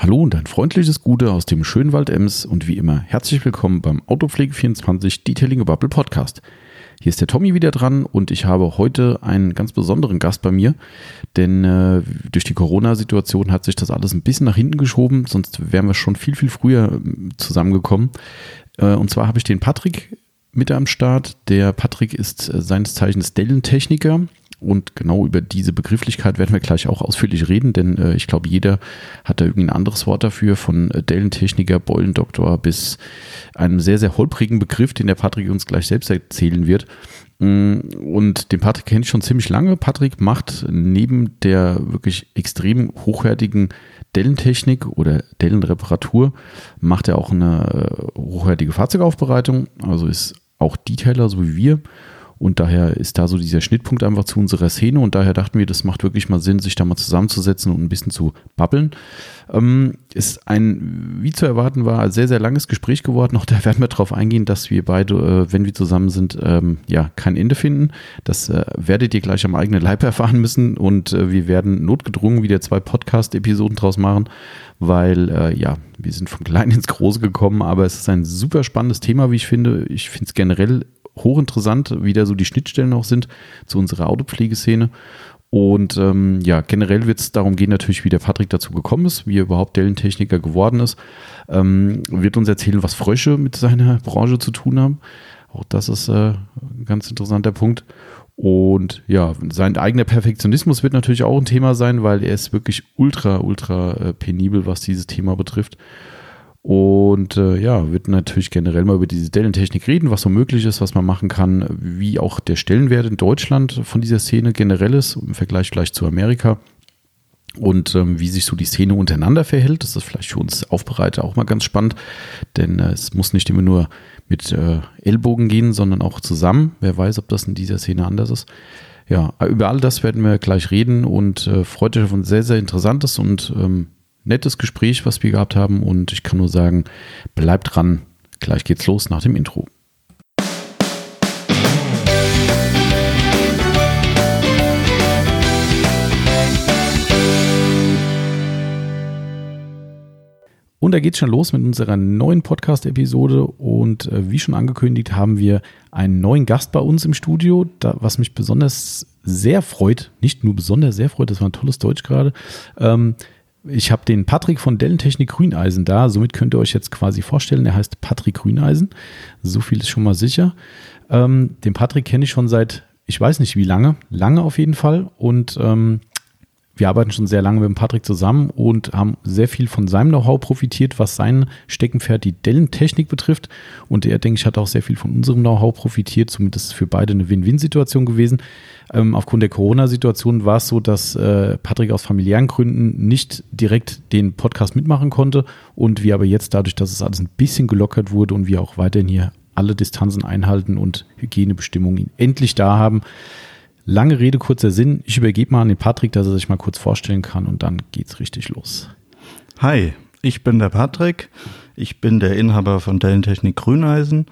Hallo und ein freundliches Gute aus dem schönen Wald Ems und wie immer herzlich willkommen beim Autopflege24 Detailing Bubble Podcast. Hier ist der Tommy wieder dran und ich habe heute einen ganz besonderen Gast bei mir, denn äh, durch die Corona-Situation hat sich das alles ein bisschen nach hinten geschoben, sonst wären wir schon viel, viel früher äh, zusammengekommen. Äh, und zwar habe ich den Patrick mit am Start. Der Patrick ist äh, seines Zeichens Dellentechniker und genau über diese Begrifflichkeit werden wir gleich auch ausführlich reden, denn äh, ich glaube, jeder hat da irgendwie ein anderes Wort dafür, von äh, Dellentechniker, Beulendoktor bis einem sehr, sehr holprigen Begriff, den der Patrick uns gleich selbst erzählen wird. Mm, und den Patrick kenne ich schon ziemlich lange. Patrick macht neben der wirklich extrem hochwertigen Dellentechnik oder Dellenreparatur, macht er auch eine äh, hochwertige Fahrzeugaufbereitung, also ist auch Detailer, so wie wir und daher ist da so dieser Schnittpunkt einfach zu unserer Szene und daher dachten wir, das macht wirklich mal Sinn, sich da mal zusammenzusetzen und ein bisschen zu babbeln. Ähm, ist ein, wie zu erwarten war, sehr, sehr langes Gespräch geworden. Auch da werden wir darauf eingehen, dass wir beide, äh, wenn wir zusammen sind, ähm, ja, kein Ende finden. Das äh, werdet ihr gleich am eigenen Leib erfahren müssen und äh, wir werden notgedrungen wieder zwei Podcast-Episoden draus machen, weil, äh, ja, wir sind von klein ins Große gekommen, aber es ist ein super spannendes Thema, wie ich finde. Ich finde es generell hochinteressant, wie da so die Schnittstellen auch sind zu unserer Autopflegeszene. Und ähm, ja, generell wird es darum gehen, natürlich, wie der Patrick dazu gekommen ist, wie er überhaupt Dellentechniker geworden ist. Ähm, wird uns erzählen, was Frösche mit seiner Branche zu tun haben. Auch das ist äh, ein ganz interessanter Punkt. Und ja, sein eigener Perfektionismus wird natürlich auch ein Thema sein, weil er ist wirklich ultra, ultra äh, penibel, was dieses Thema betrifft. Und äh, ja, wird natürlich generell mal über diese Dellentechnik reden, was so möglich ist, was man machen kann, wie auch der Stellenwert in Deutschland von dieser Szene generell ist, im Vergleich vielleicht zu Amerika. Und ähm, wie sich so die Szene untereinander verhält, das ist vielleicht für uns Aufbereiter auch mal ganz spannend, denn äh, es muss nicht immer nur mit äh, Ellbogen gehen, sondern auch zusammen. Wer weiß, ob das in dieser Szene anders ist. Ja, über all das werden wir gleich reden und äh, freut euch auf ein sehr, sehr interessantes und ähm, nettes Gespräch, was wir gehabt haben. Und ich kann nur sagen, bleibt dran. Gleich geht's los nach dem Intro. Und da geht's schon los mit unserer neuen Podcast-Episode. Und äh, wie schon angekündigt, haben wir einen neuen Gast bei uns im Studio, da, was mich besonders sehr freut. Nicht nur besonders sehr freut, das war ein tolles Deutsch gerade. Ähm, ich habe den Patrick von Dellentechnik Grüneisen da. Somit könnt ihr euch jetzt quasi vorstellen, er heißt Patrick Grüneisen. So viel ist schon mal sicher. Ähm, den Patrick kenne ich schon seit, ich weiß nicht wie lange, lange auf jeden Fall. Und ähm, wir arbeiten schon sehr lange mit dem Patrick zusammen und haben sehr viel von seinem Know-how profitiert, was sein Steckenpferd die Dellentechnik betrifft. Und er, denke ich, hat auch sehr viel von unserem Know-how profitiert. Somit ist es für beide eine Win-Win-Situation gewesen. Ähm, aufgrund der Corona-Situation war es so, dass äh, Patrick aus familiären Gründen nicht direkt den Podcast mitmachen konnte und wir aber jetzt dadurch, dass es alles ein bisschen gelockert wurde und wir auch weiterhin hier alle Distanzen einhalten und Hygienebestimmungen endlich da haben, Lange Rede, kurzer Sinn. Ich übergebe mal an den Patrick, dass er sich mal kurz vorstellen kann und dann geht's richtig los. Hi, ich bin der Patrick. Ich bin der Inhaber von Dellentechnik Grüneisen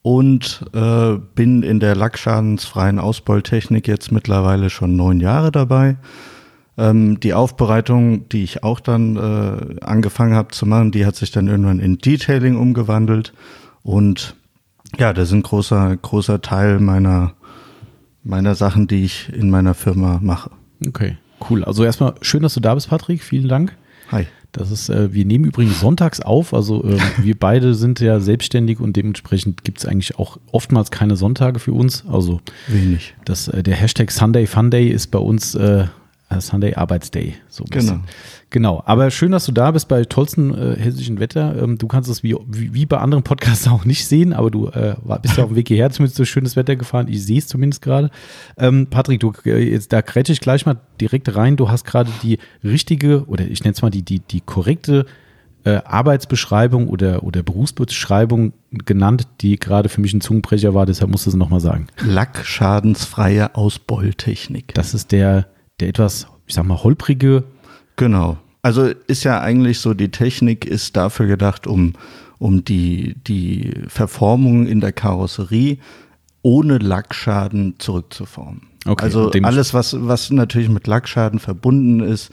und äh, bin in der lackschadensfreien Ausbeultechnik jetzt mittlerweile schon neun Jahre dabei. Ähm, die Aufbereitung, die ich auch dann äh, angefangen habe zu machen, die hat sich dann irgendwann in Detailing umgewandelt und ja, das ist ein großer, großer Teil meiner meiner Sachen, die ich in meiner Firma mache. Okay, cool. Also erstmal schön, dass du da bist, Patrick. Vielen Dank. Hi. Das ist, äh, wir nehmen übrigens sonntags auf, also äh, wir beide sind ja selbstständig und dementsprechend gibt es eigentlich auch oftmals keine Sonntage für uns. Also wenig. Das, äh, der Hashtag Sunday Funday ist bei uns äh, Sunday Arbeitsday. So genau. Genau, aber schön, dass du da bist bei tollsten äh, hessischen Wetter. Ähm, du kannst es wie, wie, wie, bei anderen Podcasts auch nicht sehen, aber du äh, bist ja auf dem Weg hierher zumindest durch schönes Wetter gefahren. Ich sehe es zumindest gerade. Ähm, Patrick, du äh, jetzt da grätsche ich gleich mal direkt rein. Du hast gerade die richtige oder ich nenne es mal die, die, die korrekte äh, Arbeitsbeschreibung oder, oder Berufsbeschreibung genannt, die gerade für mich ein Zungenbrecher war, deshalb musst du es nochmal sagen. Lackschadensfreie Ausbeultechnik. Das ist der, der etwas, ich sag mal, holprige Genau. Also ist ja eigentlich so, die Technik ist dafür gedacht, um, um die, die Verformung in der Karosserie ohne Lackschaden zurückzuformen. Okay, also alles, was, was natürlich mit Lackschaden verbunden ist,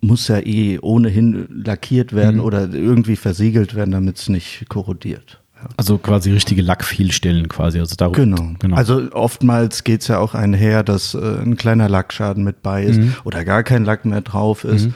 muss ja eh ohnehin lackiert werden oder irgendwie versiegelt werden, damit es nicht korrodiert. Also quasi richtige Lackfehlstellen quasi. Also darum, Genau. genau. Also oftmals geht's ja auch einher, dass äh, ein kleiner Lackschaden mit bei ist Mhm. oder gar kein Lack mehr drauf ist.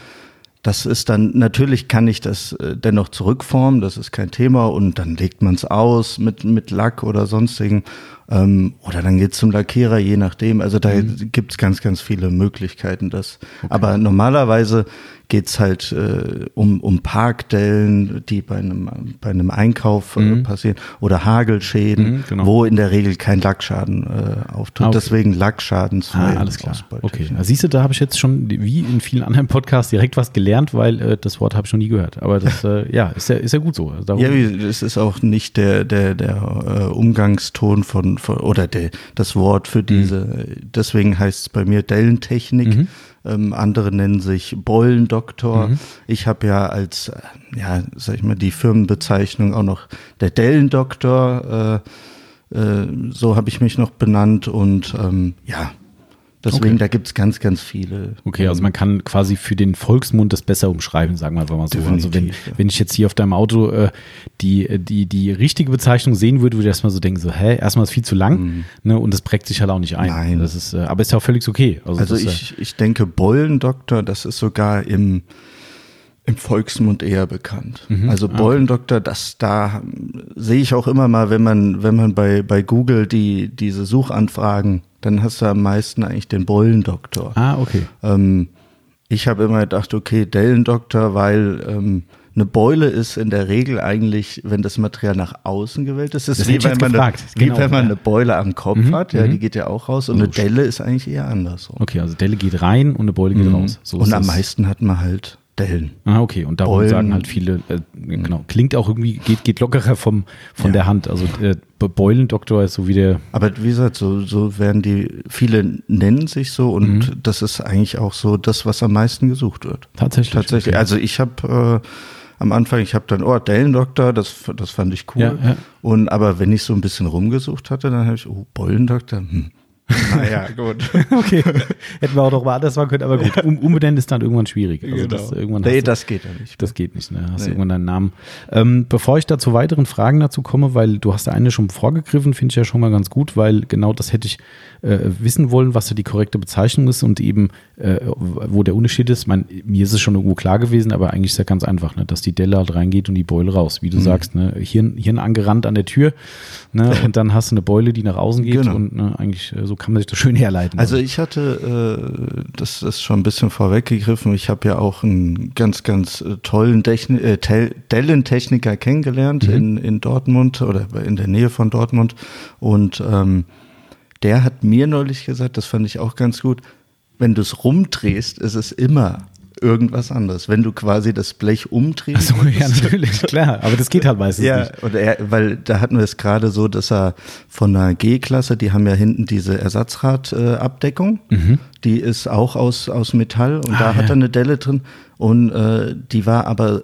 Das ist dann, natürlich kann ich das äh, dennoch zurückformen, das ist kein Thema und dann legt man es aus mit, mit Lack oder sonstigen. Ähm, oder dann geht's zum Lackierer, je nachdem. Also da gibt's ganz, ganz viele Möglichkeiten. Das. Aber normalerweise geht's halt äh, um, um Parkdellen, die bei einem, bei einem Einkauf äh, passieren oder Hagelschäden, Mhm, genau. wo in der Regel kein Lackschaden äh, auftritt. Ah, okay. Deswegen Lackschadensfrei. Ah, alles klar. Okay. Da siehst du, da habe ich jetzt schon wie in vielen anderen Podcasts direkt was gelernt, weil äh, das Wort habe ich noch nie gehört. Aber das äh, ja, ist ja, ist ja gut so. Also darum- Ja, das ist auch nicht der, der, der äh, Umgangston von, von oder der, das Wort für diese, deswegen heißt es bei mir Dellentechnik. Ähm, andere nennen sich Beulendoktor. Ich habe ja als, äh, ja, sag ich mal, die Firmenbezeichnung auch noch der Dellendoktor, äh, äh, so habe ich mich noch benannt und ähm, ja, deswegen, Okay. da gibt's ganz, ganz viele. Okay, also man kann quasi für den Volksmund das besser umschreiben, sagen wir einfach mal so. Also wenn, ja. wenn ich jetzt hier auf deinem Auto äh, die, die, die richtige Bezeichnung sehen würde, würde ich erstmal so denken, so, hä, erstmal ist viel zu lang ne, und das prägt sich halt auch nicht ein. Mhm. Nein. Das ist, äh, aber ist ja auch völlig okay. Also, Also das, äh, ich, ich denke, Beulendoktor, das ist sogar im, im Volksmund eher bekannt. Mhm. Also Ah, Beulendoktor, das da sehe ich auch immer mal, wenn man, wenn man bei, bei Google die, diese Suchanfragen, dann hast du am meisten eigentlich den Beulendoktor. Ah, okay. Ähm, ich habe immer gedacht, okay, Dellendoktor, weil ähm, eine Beule ist in der Regel eigentlich, wenn das Material nach außen gewählt ist, ist Das wie hätte ich wenn, man eine, wie Genau, wenn man ja. eine Beule am Kopf hat, ja, die geht ja auch raus und eine Delle ist eigentlich eher andersrum. Okay, also Delle geht rein und eine Beule geht raus. So Mhm. und ist am das. meisten hat man halt Dellen. Ah, okay. Und darum Beulen. sagen halt viele, äh, genau, klingt auch irgendwie, geht, geht lockerer vom, von Ja. der Hand. Also äh, Beulendoktor ist so wie der, Aber wie gesagt, so, so werden die, viele nennen sich so und das ist eigentlich auch so das, was am meisten gesucht wird. tatsächlich. Tatsächlich. Okay. Also ich habe äh, am Anfang, ich habe dann, oh, Dellendoktor, das, das fand ich cool. Ja, ja. Und aber wenn ich so ein bisschen rumgesucht hatte, dann habe ich, oh, Beulendoktor, hm. Naja, gut. Okay, hätten wir auch noch mal anders machen können, aber gut, um, umbenennen ist dann irgendwann schwierig. Also das, irgendwann nee, du- das geht ja nicht. das geht nicht, ne? Hast Nee. irgendwann deinen Namen. Ähm, bevor ich da zu weiteren Fragen dazu komme, weil du hast da eine schon vorgegriffen, finde ich ja schon mal ganz gut, weil genau das hätte ich äh, wissen wollen, was da die korrekte Bezeichnung ist und eben, äh, wo der Unterschied ist. Mein, mir ist es schon irgendwo klar gewesen, aber eigentlich ist ja ganz einfach, ne? dass die Delle halt reingeht und die Beule raus. Mhm. Wie du sagst, ne? Hirn, Hirn angerannt an der Tür ne? und dann hast du eine Beule, die nach außen geht Genau. und ne? eigentlich äh, so kann man sich das schön herleiten. Also ich hatte, äh, das ist schon ein bisschen vorweggegriffen, ich habe ja auch einen ganz, ganz äh, tollen Techni äh, Dellentechniker kennengelernt in, in Dortmund oder in der Nähe von Dortmund und ähm, der hat mir neulich gesagt, das fand ich auch ganz gut, wenn du es rumdrehst, ist es immer irgendwas anderes. Wenn du quasi das Blech umdrehst, so, ja, natürlich, klar. Aber das geht halt meistens ja, nicht. und er, weil da hatten wir es gerade so, dass er von einer G-Klasse, die haben ja hinten diese Ersatzradabdeckung, die ist auch aus, aus Metall und Ah, da hat ja. er eine Delle drin und äh, die war aber,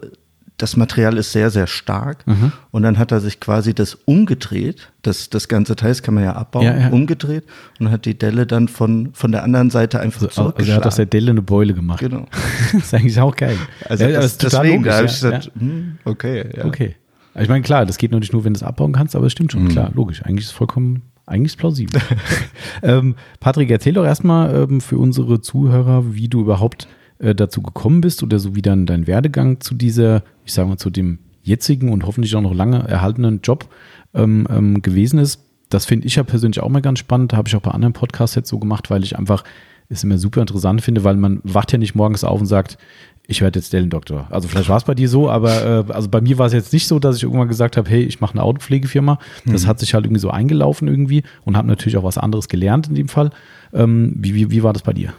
das Material ist sehr, sehr stark Mhm. und dann hat er sich quasi das umgedreht, das, das ganze Teil, das kann man ja abbauen, Ja, ja. umgedreht und hat die Delle dann von, von der anderen Seite einfach Also, also er zurückgeschlagen. hat aus der Delle eine Beule gemacht. Genau. das ist eigentlich auch geil. Also Ja, das, total deswegen, da habe logisch, ich ja, gesagt, hm, okay. Okay. Ich meine, klar, das geht natürlich nur, wenn du es abbauen kannst, aber es stimmt Mhm. schon, klar, logisch. Eigentlich ist es vollkommen, eigentlich ist plausibel. ähm, Patrick, erzähl doch erstmal ähm, für unsere Zuhörer, wie du überhaupt äh, dazu gekommen bist oder so wie dann dein Werdegang zu dieser, ich sage mal, zu dem jetzigen und hoffentlich auch noch lange erhaltenen Job ähm, ähm, gewesen ist. Das finde ich ja persönlich auch mal ganz spannend. Habe ich auch bei anderen Podcasts jetzt so gemacht, weil ich einfach es immer super interessant finde, weil man wacht ja nicht morgens auf und sagt, ich werde jetzt Dellendoktor. Also vielleicht war es bei dir so, aber äh, also bei mir war es jetzt nicht so, dass ich irgendwann gesagt habe, hey, ich mache eine Autopflegefirma. Das hat sich halt irgendwie so eingelaufen irgendwie und habe natürlich auch was anderes gelernt in dem Fall. Ähm, wie, wie, wie war das bei dir?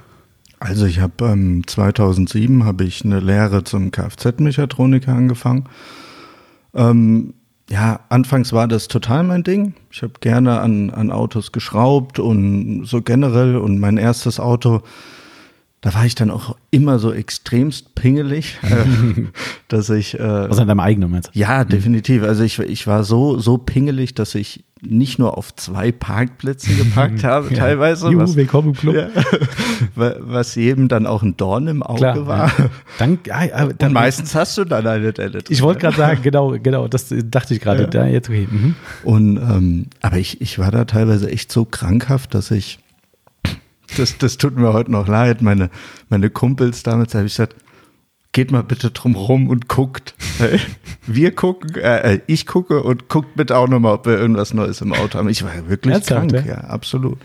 Also ich habe ähm, 2007 habe ich eine Lehre zum Kfz-Mechatroniker angefangen. Ähm, ja, anfangs war das total mein Ding. Ich habe gerne an, an Autos geschraubt und so generell. Und mein erstes Auto, da war ich dann auch immer so extremst pingelig, dass ich. Äh, Was an deinem eigenen meinst? Ja, definitiv. Also ich, ich war so, so pingelig, dass ich nicht nur auf zwei Parkplätzen geparkt habe, ja. teilweise. Juhu, was, willkommen im Club. Ja, was jedem dann auch ein Dorn im Auge Klar, war. Ja. Dann, ja, dann, meistens hast du dann eine Delle. Ich wollte gerade sagen, genau, genau, das dachte ich gerade. Ja. jetzt okay. Mhm. Und ähm, aber ich, ich war da teilweise echt so krankhaft, dass ich das, das tut mir heute noch leid. Meine, meine Kumpels damals habe ich gesagt, geht mal bitte drum rum und guckt. Wir gucken, äh, äh, ich gucke und guckt bitte auch nochmal, ob wir irgendwas Neues im Auto haben. Ich war wirklich Ernsthaft, krank, ja? ja, absolut.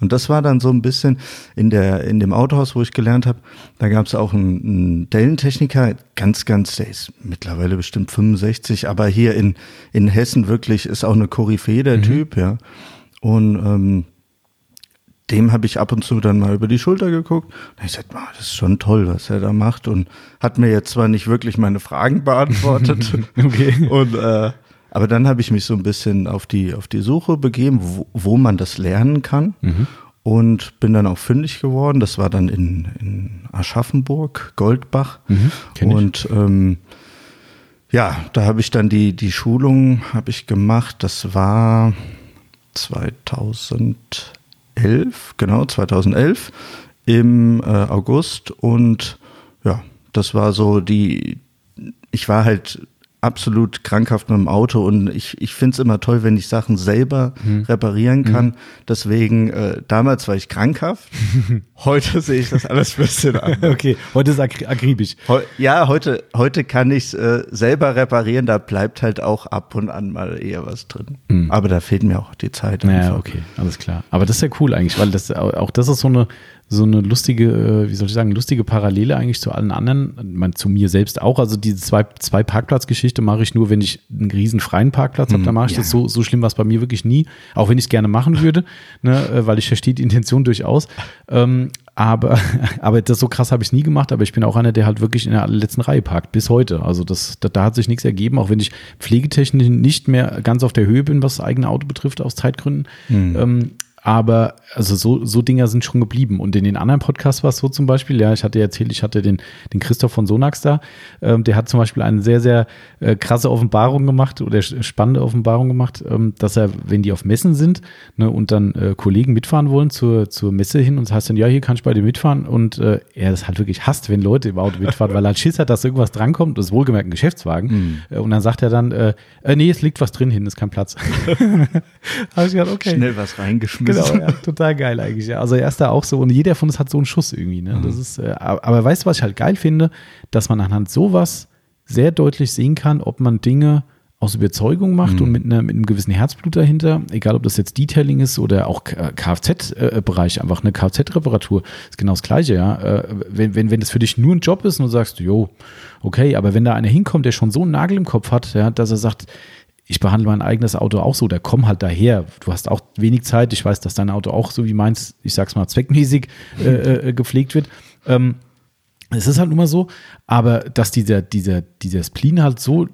Und das war dann so ein bisschen in der, in dem Autohaus, wo ich gelernt habe, da gab es auch einen, einen Dellentechniker, ganz, ganz, der ist mittlerweile bestimmt 65, aber hier in, in Hessen wirklich ist auch eine Koryphäe der mhm. Typ, ja. Und ähm, dem habe ich ab und zu dann mal über die Schulter geguckt. Und ich sagte, oh, das ist schon toll, was er da macht. Und hat mir jetzt zwar nicht wirklich meine Fragen beantwortet. okay. Und äh, aber dann habe ich mich so ein bisschen auf die, auf die Suche begeben, wo, wo man das lernen kann. Mhm. Und bin dann auch fündig geworden. Das war dann in, in Aschaffenburg, Goldbach. Mhm, und ähm, ja, da habe ich dann die, die Schulung habe ich gemacht. Das war 2000 2011, genau, 2011 im äh, August. Und ja, das war so die, ich war halt absolut krankhaft mit dem Auto und ich, ich finde es immer toll, wenn ich Sachen selber hm. reparieren kann. Hm. Deswegen, äh, damals war ich krankhaft, heute sehe ich das alles ein bisschen anders. Okay, heute ist akribisch. Heu, ja, heute, heute kann ich es äh, selber reparieren, da bleibt halt auch ab und an mal eher was drin. Hm. Aber da fehlt mir auch die Zeit. Ja, okay, alles klar. Aber das ist ja cool eigentlich, weil das auch das ist so eine so eine lustige, äh, wie soll ich sagen, lustige Parallele eigentlich zu allen anderen, man, zu mir selbst auch. Also diese zwei, zwei Parkplatzgeschichte mache ich nur, wenn ich einen riesen freien Parkplatz habe, da mache ich ja. das so, so schlimm war es bei mir wirklich nie, auch wenn ich es gerne machen würde, ne, äh, weil ich verstehe die Intention durchaus. Ähm, aber, aber das so krass habe ich nie gemacht, aber ich bin auch einer, der halt wirklich in der letzten Reihe parkt, bis heute. Also das, da, da hat sich nichts ergeben, auch wenn ich pflegetechnisch nicht mehr ganz auf der Höhe bin, was das eigene Auto betrifft, aus Zeitgründen. Hm. Ähm, aber also so, so Dinger sind schon geblieben. Und in den anderen Podcasts war es so zum Beispiel, ja, ich hatte erzählt, ich hatte den, den Christoph von Sonax da, ähm, der hat zum Beispiel eine sehr, sehr äh, krasse Offenbarung gemacht oder spannende Offenbarung gemacht, ähm, dass er, wenn die auf Messen sind ne, und dann äh, Kollegen mitfahren wollen zur, zur Messe hin und das heißt dann, ja, hier kann ich bei dir mitfahren und äh, er das halt wirklich hasst, wenn Leute im Auto mitfahren, weil er halt Schiss hat, dass irgendwas drankommt, das ist wohlgemerkt ein Geschäftswagen mhm. Äh, und dann sagt er dann, äh, äh, nee, es liegt was drin hin, ist kein Platz. Habe ich gedacht, okay. Schnell was reingeschmissen. Genau, ja, total geil eigentlich. Ja. Also er ist da auch so und jeder von uns hat so einen Schuss irgendwie. Ne? Mhm. Das ist, äh, aber weißt du, was ich halt geil finde? Dass man anhand sowas sehr deutlich sehen kann, ob man Dinge aus Überzeugung macht mhm. und mit, einer, mit einem gewissen Herzblut dahinter, egal ob das jetzt Detailing ist oder auch Kfz-Bereich, einfach eine Kfz-Reparatur, ist genau das Gleiche, ja. Äh, wenn, wenn, wenn das für dich nur ein Job ist und du sagst, jo, okay, aber wenn da einer hinkommt, der schon so einen Nagel im Kopf hat, ja, dass er sagt, ich behandle mein eigenes Auto auch so, der komm halt daher. Du hast auch wenig Zeit. Ich weiß, dass dein Auto auch so wie meins, ich sag's mal, zweckmäßig äh, äh, gepflegt wird. Ähm, es ist halt immer so, aber dass dieser, dieser, dieser Spleen halt so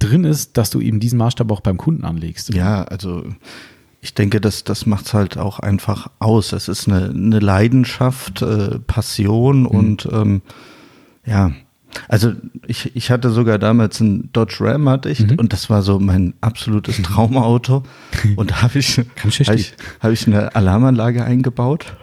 drin ist, dass du eben diesen Maßstab auch beim Kunden anlegst. Ja, also ich denke, das, das macht es halt auch einfach aus. Es ist eine, eine Leidenschaft, äh, Passion mhm. und ähm, ja, also ich, ich hatte sogar damals einen Dodge Ram hatte ich mhm. und das war so mein absolutes Traumauto. Und da habe ich, hab ich, hab ich eine Alarmanlage eingebaut,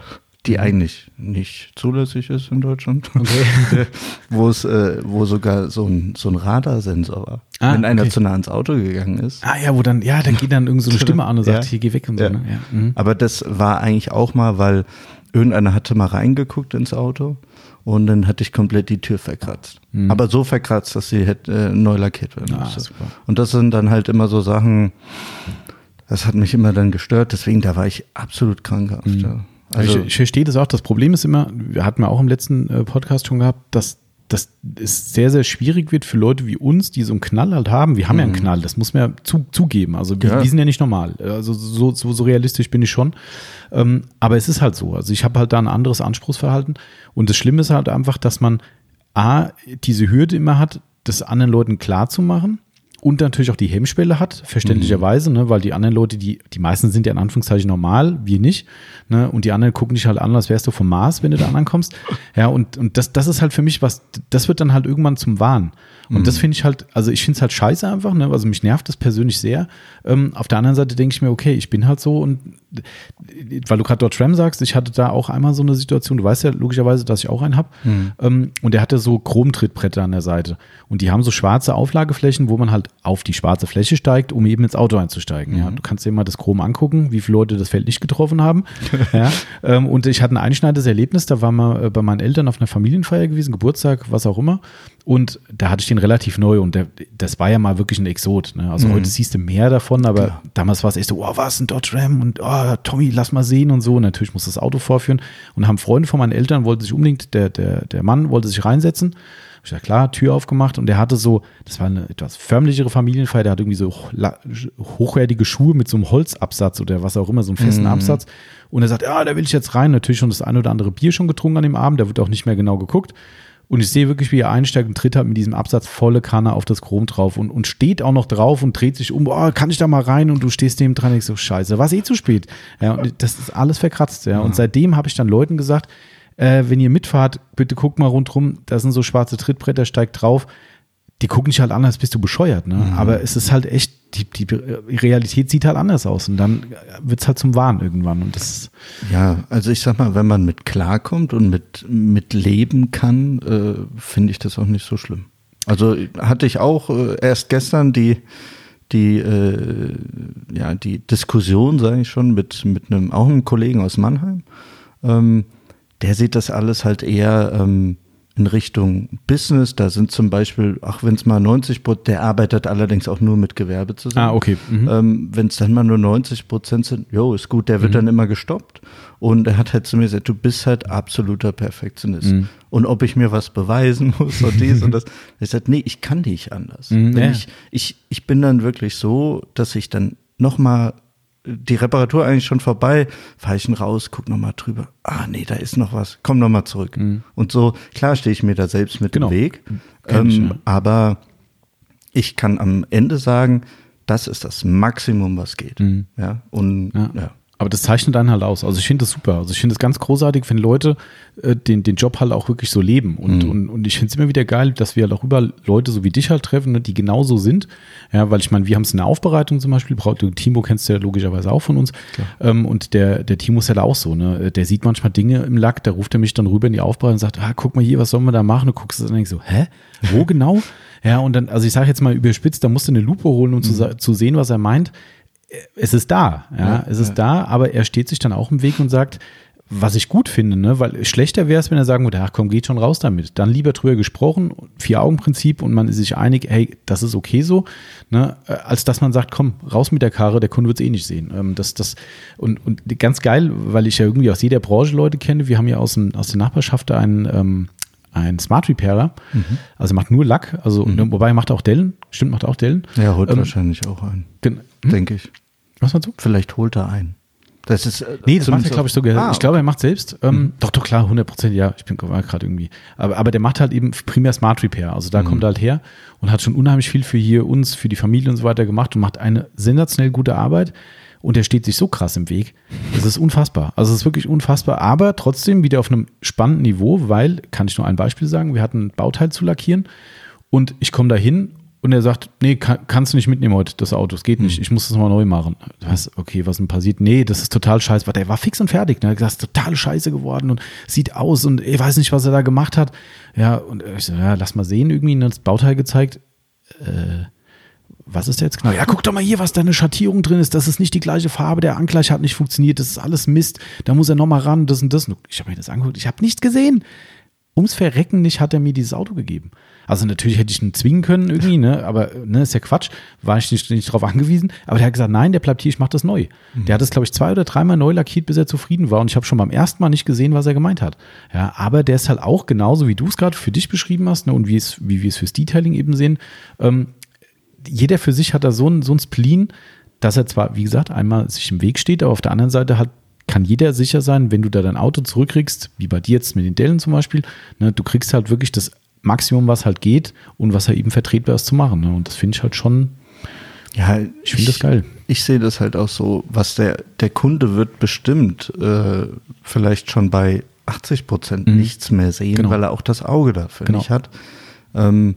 die mhm. eigentlich nicht zulässig ist in Deutschland. Okay. wo es, äh, wo sogar so ein, so ein Radarsensor war. Ah, wenn einer okay. zu nah ans Auto gegangen ist. Ah ja, wo dann, ja, dann geht dann irgend so eine Stimme an und sagt, ja. hier geh weg und so. Ja. Ne? Ja. Mhm. Aber das war eigentlich auch mal, weil irgendeiner hatte mal reingeguckt ins Auto und dann hatte ich komplett die Tür verkratzt. Mhm. Aber so verkratzt, dass sie hätte, äh, neu lackiert werden ah, musste. Super. Und das sind dann halt immer so Sachen, das hat mich immer dann gestört, deswegen da war ich absolut krankhaft. Mhm. Ja. Also, ich, ich verstehe das auch. Das Problem ist immer, wir hatten wir auch im letzten äh, Podcast schon gehabt, dass dass es sehr, sehr schwierig wird für Leute wie uns, die so einen Knall halt haben. Wir haben mhm. ja einen mhm. Knall, das muss man ja zu, zugeben. Also wir, ja. wir, sind ja nicht normal. Also so, so, so realistisch bin ich schon. Ähm, aber es ist halt so. Also ich habe halt da ein anderes Anspruchsverhalten. Und das Schlimme ist halt einfach, dass man A, diese Hürde immer hat, das anderen Leuten klar zu machen und natürlich auch die Hemmschwelle hat, verständlicherweise, ne, weil die anderen Leute, die, die meisten sind ja in Anführungszeichen normal, wir nicht, ne, und die anderen gucken dich halt an, als wärst du vom Mars, wenn du da ankommst. Ja, und, und das, das ist halt für mich was, das wird dann halt irgendwann zum Wahn. Und mhm. das finde ich halt, also ich finde es halt scheiße einfach, ne? also mich nervt das persönlich sehr. Ähm, auf der anderen Seite denke ich mir, okay, ich bin halt so und weil du gerade dort Tram sagst, ich hatte da auch einmal so eine Situation, du weißt ja logischerweise, dass ich auch einen habe mhm. ähm, und der hatte so Chromtrittbretter an der Seite und die haben so schwarze Auflageflächen, wo man halt auf die schwarze Fläche steigt, um eben ins Auto einzusteigen. Mhm. Ja, du kannst dir mal das Chrom angucken, wie viele Leute das Feld nicht getroffen haben. ja, ähm, und ich hatte ein einschneidendes Erlebnis, da war mal äh, bei meinen Eltern auf einer Familienfeier gewesen, Geburtstag, was auch immer und da hatte ich den relativ neu und der, das war ja mal wirklich ein Exot. Ne? Also mhm. heute siehst du mehr davon, aber Klar. damals war es echt so, oh, was, ein Dodge Ram und oh, Tommy, lass mal sehen und so. Und natürlich muss das Auto vorführen. Und haben Freunde von meinen Eltern, wollten sich unbedingt, der, der, der Mann wollte sich reinsetzen. Ich sag, klar, Tür aufgemacht und der hatte so, das war eine etwas förmlichere Familienfeier, der hatte irgendwie so hochwertige Schuhe mit so einem Holzabsatz oder was auch immer, so einem festen mhm. Absatz. Und er sagt, ja, da will ich jetzt rein. Natürlich schon das ein oder andere Bier schon getrunken an dem Abend, da wird auch nicht mehr genau geguckt. Und ich sehe wirklich, wie er einsteigt und tritt halt mit diesem Absatz volle Kanne auf das Chrom drauf und, und steht auch noch drauf und dreht sich um, oh, kann ich da mal rein? Und du stehst neben dran und ich so, scheiße, war eh zu spät. Ja, und das ist alles verkratzt. Ja. Und seitdem habe ich dann Leuten gesagt, äh, wenn ihr mitfahrt, bitte guckt mal rundrum, da sind so schwarze Trittbretter, steigt drauf. Die gucken dich halt an, als bist du bescheuert. Ne? Mhm. Aber es ist halt echt die, die Realität sieht halt anders aus und dann wird es halt zum Wahn irgendwann. Und das ja, also ich sag mal, wenn man mit klarkommt und mit, mit leben kann, äh, finde ich das auch nicht so schlimm. Also hatte ich auch äh, erst gestern die, die, äh, ja, die Diskussion, sage ich schon, mit, mit einem, auch einem Kollegen aus Mannheim. Ähm, der sieht das alles halt eher ähm, in Richtung Business. Da sind zum Beispiel, ach, wenn es mal 90 Prozent, der arbeitet allerdings auch nur mit Gewerbe zusammen. Ah, okay. Mhm. Ähm, wenn es dann mal nur 90 Prozent sind, jo, ist gut, der wird mhm. dann immer gestoppt. Und er hat halt zu mir gesagt, du bist halt absoluter Perfektionist. Mhm. Und ob ich mir was beweisen muss und dies und das. Ich sagte, nee, ich kann nicht anders. Mhm, ja. ich, ich, ich bin dann wirklich so, dass ich dann nochmal die Reparatur eigentlich schon vorbei, fahre ich ihn raus, guck nochmal drüber. Ah, nee, da ist noch was. Komm nochmal zurück. Mhm. Und so, klar stehe ich mir da selbst mit genau. dem Weg. Ähm, ich, ja. Aber ich kann am Ende sagen, das ist das Maximum, was geht. Mhm. Ja, und ja. ja. Aber das zeichnet einen halt aus. Also ich finde das super. Also ich finde es ganz großartig, wenn Leute äh, den, den Job halt auch wirklich so leben. Und, mhm. und, und ich finde es immer wieder geil, dass wir halt auch über Leute so wie dich halt treffen, ne, die genauso sind. Ja, weil ich meine, wir haben es in der Aufbereitung zum Beispiel, Timo kennst du ja logischerweise auch von uns. Ähm, und der, der Timo ist ja halt auch so, ne? Der sieht manchmal Dinge im Lack, da ruft er mich dann rüber in die Aufbereitung und sagt, ah, guck mal hier, was sollen wir da machen? Und du guckst es und denkst so, hä? Wo genau? ja, und dann, also ich sage jetzt mal überspitzt, da musst du eine Lupe holen, um mhm. zu, zu sehen, was er meint es ist da, ja, ja es ist ja. da, aber er steht sich dann auch im Weg und sagt, was ich gut finde, ne? weil schlechter wäre es, wenn er sagen würde, ach komm, geht schon raus damit. Dann lieber drüber gesprochen, Vier-Augen-Prinzip und man ist sich einig, hey, das ist okay so, ne? als dass man sagt, komm, raus mit der Karre, der Kunde wird es eh nicht sehen. Ähm, das, das, und, und ganz geil, weil ich ja irgendwie aus jeder Branche Leute kenne, wir haben ja aus, dem, aus der Nachbarschaft einen, ähm, ein Smart Repairer. Mhm. Also macht nur Lack, also mhm. wobei er macht auch Dellen. Stimmt, macht auch Dellen. Ja, holt ähm, wahrscheinlich auch einen. Hm? Denke ich. Was meinst du? Vielleicht holt er einen. Das ist, äh, nee, das macht er, glaube ich, sogar. Ah, ich glaube, er macht selbst. Ähm, mhm. Doch, doch, klar, 100 Prozent, ja. Ich bin gerade irgendwie. Aber, aber der macht halt eben primär Smart Repair. Also da mhm. kommt er halt her und hat schon unheimlich viel für hier uns, für die Familie und so weiter gemacht und macht eine sensationell gute Arbeit. Und er steht sich so krass im Weg. Das ist unfassbar. Also es ist wirklich unfassbar, aber trotzdem wieder auf einem spannenden Niveau, weil, kann ich nur ein Beispiel sagen, wir hatten ein Bauteil zu lackieren und ich komme da hin und er sagt, nee, kann, kannst du nicht mitnehmen heute, das Auto, es geht nicht, hm. ich muss das nochmal neu machen. Was, okay, was denn passiert? Nee, das ist total scheiße. Der war fix und fertig, ne? Das ist total scheiße geworden und sieht aus und ich weiß nicht, was er da gemacht hat. Ja, und ich so, ja, lass mal sehen, irgendwie das Bauteil gezeigt. Äh, was ist jetzt genau? Ja, guck doch mal hier, was da eine Schattierung drin ist. Das ist nicht die gleiche Farbe. Der Angleich hat nicht funktioniert. Das ist alles Mist. Da muss er nochmal ran. Das und das. Ich habe mir das angeguckt. Ich habe nichts gesehen. Ums Verrecken nicht hat er mir dieses Auto gegeben. Also natürlich hätte ich ihn zwingen können irgendwie, ne? aber ne, ist ja Quatsch, war ich nicht, nicht darauf angewiesen. Aber der hat gesagt, nein, der bleibt hier, ich mache das neu. Mhm. Der hat es, glaube ich, zwei oder dreimal neu lackiert, bis er zufrieden war. Und ich habe schon beim ersten Mal nicht gesehen, was er gemeint hat. Ja, aber der ist halt auch genauso, wie du es gerade für dich beschrieben hast ne? und wie, es, wie wir es fürs Detailing eben sehen. Ähm, jeder für sich hat da so ein, so ein Spleen, dass er zwar, wie gesagt, einmal sich im Weg steht, aber auf der anderen Seite hat kann jeder sicher sein, wenn du da dein Auto zurückkriegst, wie bei dir jetzt mit den Dellen zum Beispiel, ne, du kriegst halt wirklich das Maximum, was halt geht und was halt eben vertretbar ist zu machen. Ne? Und das finde ich halt schon, ja, ich finde das geil. Ich sehe das halt auch so, was der, der Kunde wird bestimmt äh, vielleicht schon bei 80 Prozent mhm. nichts mehr sehen, genau. weil er auch das Auge dafür genau. nicht hat. Ähm,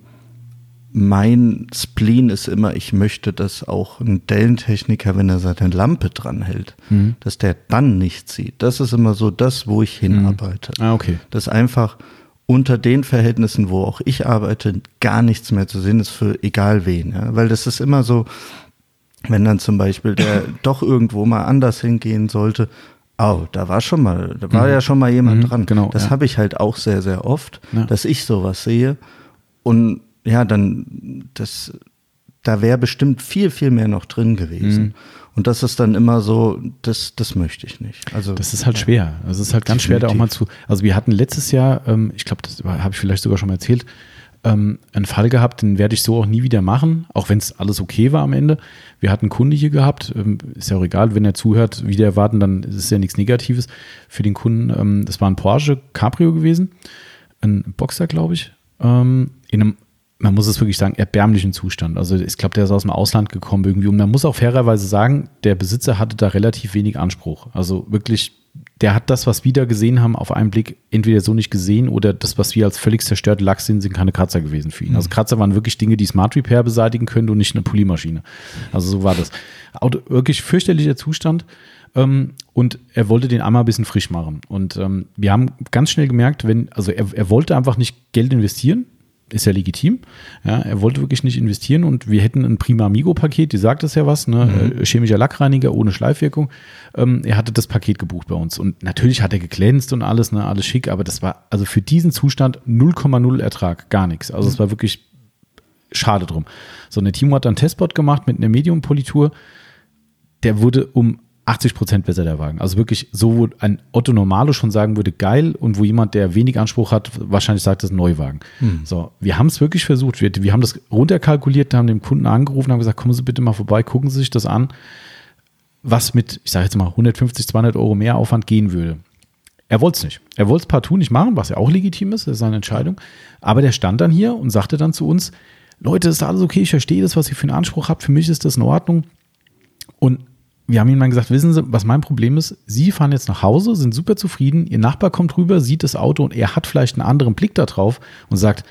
mein Spleen ist immer, ich möchte, dass auch ein Dellentechniker, wenn er seine Lampe dranhält, mhm. dass der dann nichts sieht. Das ist immer so das, wo ich hinarbeite. Mhm. Ah, okay. Dass einfach unter den Verhältnissen, wo auch ich arbeite, gar nichts mehr zu sehen ist für egal wen. Ja? Weil das ist immer so, wenn dann zum Beispiel der doch irgendwo mal anders hingehen sollte, Oh, da war schon mal, da war mhm. ja schon mal jemand mhm, dran. Genau, das ja. habe ich halt auch sehr, sehr oft, ja. dass ich sowas sehe. Und ja, dann, das, da wäre bestimmt viel, viel mehr noch drin gewesen. Mhm. Und das ist dann immer so, das, das möchte ich nicht. Also das ist halt schwer. Also es ist halt ganz definitiv. schwer, da auch mal zu. Also wir hatten letztes Jahr, ähm, ich glaube, das habe ich vielleicht sogar schon mal erzählt, ähm, einen Fall gehabt, den werde ich so auch nie wieder machen, auch wenn es alles okay war am Ende. Wir hatten einen Kunde hier gehabt, ähm, ist ja auch egal, wenn er zuhört, wieder erwarten, dann ist es ja nichts Negatives für den Kunden. Ähm, das war ein Porsche Cabrio gewesen, ein Boxer, glaube ich, ähm, in einem man muss es wirklich sagen, erbärmlichen Zustand. Also ich glaube, der ist aus dem Ausland gekommen irgendwie. Und man muss auch fairerweise sagen, der Besitzer hatte da relativ wenig Anspruch. Also wirklich, der hat das, was wir da gesehen haben, auf einen Blick entweder so nicht gesehen oder das, was wir als völlig zerstörte Lack sehen, sind keine Kratzer gewesen für ihn. Also mhm. Kratzer waren wirklich Dinge, die Smart Repair beseitigen können und nicht eine Polymaschine. Also so war das. Auto, wirklich fürchterlicher Zustand. Ähm, und er wollte den einmal ein bisschen frisch machen. Und ähm, wir haben ganz schnell gemerkt, wenn, also er, er wollte einfach nicht Geld investieren ist ja legitim. Ja, er wollte wirklich nicht investieren und wir hätten ein Prima Amigo-Paket, die sagt es ja was, ne? Mhm. Äh, chemischer Lackreiniger ohne Schleifwirkung. Ähm, er hatte das Paket gebucht bei uns und natürlich hat er geglänzt und alles, ne, alles schick, aber das war also für diesen Zustand 0,0 Ertrag, gar nichts. Also es mhm. war wirklich schade drum. So, eine Timo hat dann einen Testbot gemacht mit einer Medium-Politur. Der wurde um 80 Prozent besser der Wagen. Also wirklich so, wo ein Otto Normalo schon sagen würde, geil, und wo jemand, der wenig Anspruch hat, wahrscheinlich sagt, das ist ein Neuwagen. Hm. So, wir haben es wirklich versucht. Wir, wir haben das runterkalkuliert, haben dem Kunden angerufen, haben gesagt, kommen Sie bitte mal vorbei, gucken Sie sich das an, was mit, ich sage jetzt mal, 150, 200 Euro mehr Aufwand gehen würde. Er wollte es nicht. Er wollte es partout nicht machen, was ja auch legitim ist, das ist seine Entscheidung. Aber der stand dann hier und sagte dann zu uns, Leute, ist alles okay, ich verstehe das, was ihr für einen Anspruch habt, für mich ist das in Ordnung. Und wir haben ihm dann gesagt, wissen Sie, was mein Problem ist? Sie fahren jetzt nach Hause, sind super zufrieden, Ihr Nachbar kommt rüber, sieht das Auto und er hat vielleicht einen anderen Blick da drauf und sagt,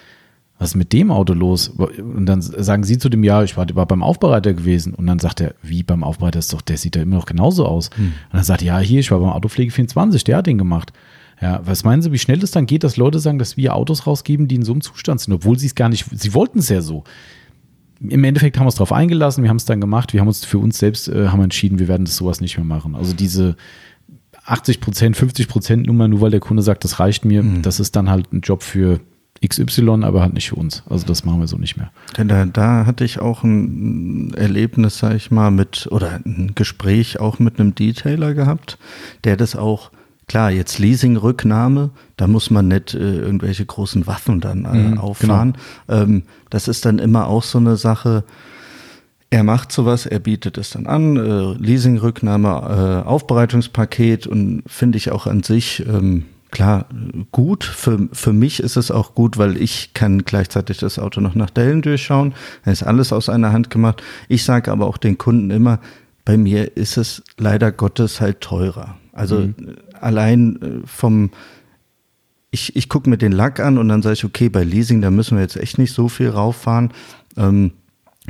was ist mit dem Auto los? Und dann sagen sie zu dem, ja, ich war, war beim Aufbereiter gewesen. Und dann sagt er, wie beim Aufbereiter ist doch, der sieht ja immer noch genauso aus. Hm. Und dann sagt er, ja, hier, ich war beim Autopflege 24, der hat den gemacht. Ja, was meinen Sie, wie schnell es dann geht, dass Leute sagen, dass wir Autos rausgeben, die in so einem Zustand sind, obwohl sie es gar nicht, sie wollten es ja so im Endeffekt haben wir uns darauf eingelassen, wir haben es dann gemacht, wir haben uns für uns selbst äh, haben entschieden, wir werden das sowas nicht mehr machen. Also diese 80 Prozent, 50 Prozent Nummer, nur weil der Kunde sagt, das reicht mir, mhm. das ist dann halt ein Job für XY, aber halt nicht für uns. Also das machen wir so nicht mehr. Denn da, da hatte ich auch ein Erlebnis, sag ich mal, mit, oder ein Gespräch auch mit einem Detailer gehabt, der das auch Klar, jetzt Leasing-Rücknahme, da muss man nicht äh, irgendwelche großen Waffen dann äh, mhm, auffahren. Genau. Ähm, das ist dann immer auch so eine Sache. Er macht sowas, er bietet es dann an, äh, Leasing-Rücknahme, äh, Aufbereitungspaket und finde ich auch an sich ähm, klar gut. Für, für mich ist es auch gut, weil ich kann gleichzeitig das Auto noch nach Dellen durchschauen. Er ist alles aus einer Hand gemacht. Ich sage aber auch den Kunden immer, bei mir ist es leider Gottes halt teurer. Also mhm. Allein äh, vom, ich, ich gucke mir den Lack an und dann sage ich, okay, bei Leasing, da müssen wir jetzt echt nicht so viel rauffahren. Ähm,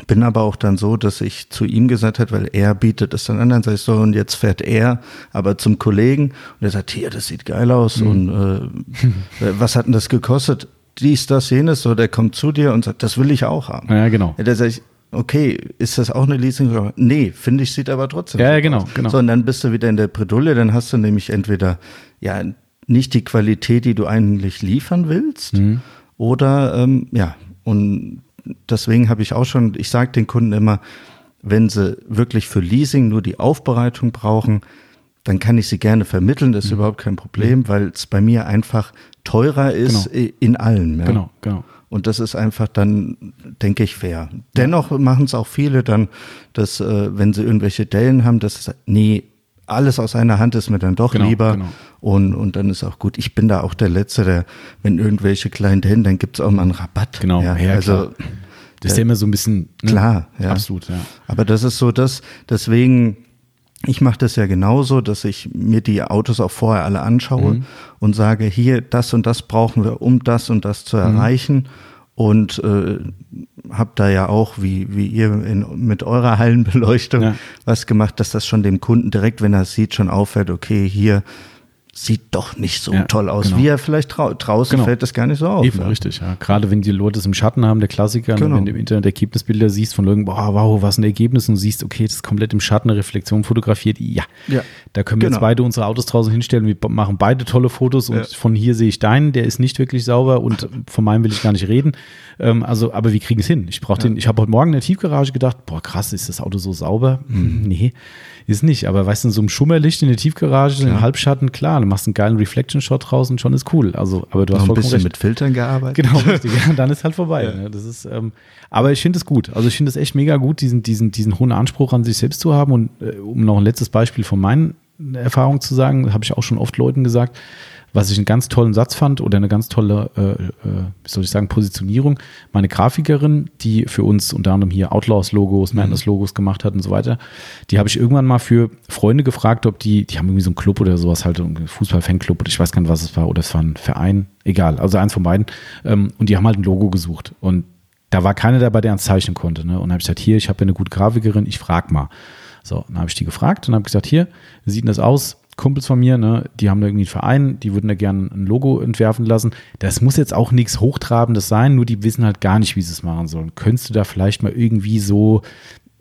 bin aber auch dann so, dass ich zu ihm gesagt habe, weil er bietet es dann an, dann sage ich so, und jetzt fährt er aber zum Kollegen und er sagt, hier, das sieht geil aus mhm. und äh, was hat denn das gekostet? Dies, das, jenes, so, der kommt zu dir und sagt, das will ich auch haben. Ja, genau. Ja, da sage ich, okay, ist das auch eine Leasing? Nee, finde ich, sieht aber trotzdem. Ja, ja genau, genau. So, und dann bist du wieder in der Bredouille, dann hast du nämlich entweder, ja, nicht die Qualität, die du eigentlich liefern willst, mhm. oder, ähm, ja, und deswegen habe ich auch schon, ich sage den Kunden immer, wenn sie wirklich für Leasing nur die Aufbereitung brauchen, dann kann ich sie gerne vermitteln, das ist mhm. überhaupt kein Problem, mhm. weil es bei mir einfach teurer ist genau. in allen. Ja. Genau, genau. Und das ist einfach dann, denke ich, fair. Dennoch machen es auch viele dann, dass, äh, wenn sie irgendwelche Dellen haben, dass es, nee, alles aus einer Hand ist mir dann doch Genau, lieber. genau. Und, und dann ist auch gut. Ich bin da auch der Letzte, der, wenn irgendwelche kleinen Dellen, dann gibt's auch mal einen Rabatt. Genau, Ja, ja, also klar. Das ist ja immer so ein bisschen. Ne? Klar, ja. Absolut, ja. Aber das ist so das, deswegen, ich mache das ja genauso, dass ich mir die Autos auch vorher alle anschaue Mhm. und sage, hier, das und das brauchen wir, um das und das Mhm. zu erreichen. Und äh, habe da ja auch, wie, wie ihr in, mit eurer Hallenbeleuchtung Ja. was gemacht, dass das schon dem Kunden direkt, wenn er es sieht, schon auffällt, okay, hier sieht doch nicht so Ja, toll aus, genau. wie er vielleicht draußen Genau. fällt das gar nicht so auf. Eben, ne? richtig, ja. Gerade wenn die Leute es im Schatten haben, der Klassiker, ne, Genau. wenn du im Internet Ergebnisbilder siehst von Leuten, boah, wow, was ein Ergebnis und du siehst, okay, das ist komplett im Schatten, eine Reflexion fotografiert, ja. Ja. Da können wir Genau. jetzt beide unsere Autos draußen hinstellen, wir machen beide tolle Fotos und Ja. von hier sehe ich deinen, der ist nicht wirklich sauber und von meinem will ich gar nicht reden. Ähm, also, aber wir kriegen es hin. Ich brauche den, ich habe heute Morgen in der Tiefgarage gedacht, boah, krass, ist das Auto so sauber? Hm, Nee, ist nicht. Aber weißt du, so ein Schummerlicht in der Tiefgarage, so im Halbschatten, klar, du machst einen geilen Reflection-Shot draußen, schon ist cool. Also, aber du hast Noch ein vollkommen bisschen recht. mit Filtern gearbeitet. Genau, richtig. Ja, dann ist halt vorbei. Ne? Das ist, ähm, aber ich finde es gut. Also ich finde es echt mega gut, diesen, diesen, diesen hohen Anspruch an sich selbst zu haben. Und äh, um noch ein letztes Beispiel von meinen Erfahrungen zu sagen, habe ich auch schon oft Leuten gesagt, was ich einen ganz tollen Satz fand oder eine ganz tolle, äh, äh, wie soll ich sagen, Positionierung. Meine Grafikerin, die für uns unter anderem hier Outlaws-Logos, Madness-Logos gemacht hat und so weiter, die habe ich irgendwann mal für Freunde gefragt, ob die, die haben irgendwie so einen Club oder sowas, halt einen Fußball-Fanclub oder ich weiß gar nicht, was es war, oder es war ein Verein, egal, also eins von beiden. Ähm, und die haben halt ein Logo gesucht. Und da war keiner dabei, der ans Zeichnen konnte. Ne? Und habe ich gesagt, hier, ich habe ja eine gute Grafikerin, ich frag mal. So, dann habe ich die gefragt und habe gesagt, hier, wie sieht denn das aus? Kumpels von mir, ne, die haben da irgendwie einen Verein, die würden da gerne ein Logo entwerfen lassen. Das muss jetzt auch nichts Hochtrabendes sein, nur die wissen halt gar nicht, wie sie es machen sollen. Könntest du da vielleicht mal irgendwie so,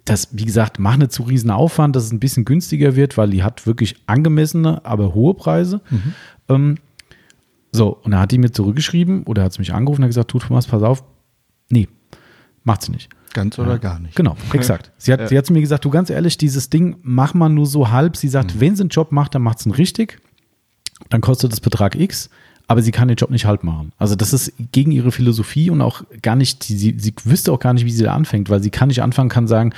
das, wie gesagt, mach nicht zu riesen Aufwand, dass es ein bisschen günstiger wird, weil die hat wirklich angemessene, aber hohe Preise. Ähm, so, und da hat die mir zurückgeschrieben oder hat sie mich angerufen und hat gesagt, du Thomas, pass auf, nee, macht sie nicht. Ganz oder gar nicht. Genau, exakt. Sie hat, Ja. sie hat zu mir gesagt, du ganz ehrlich, dieses Ding mach mal nur so halb. Sie Mhm. sagt, wenn sie einen Job macht, dann macht sie ihn richtig. Dann kostet das Betrag X, aber sie kann den Job nicht halb machen. Also das ist gegen ihre Philosophie und auch gar nicht, sie, sie, sie wüsste auch gar nicht, wie sie da anfängt, weil sie kann nicht anfangen, kann sagen,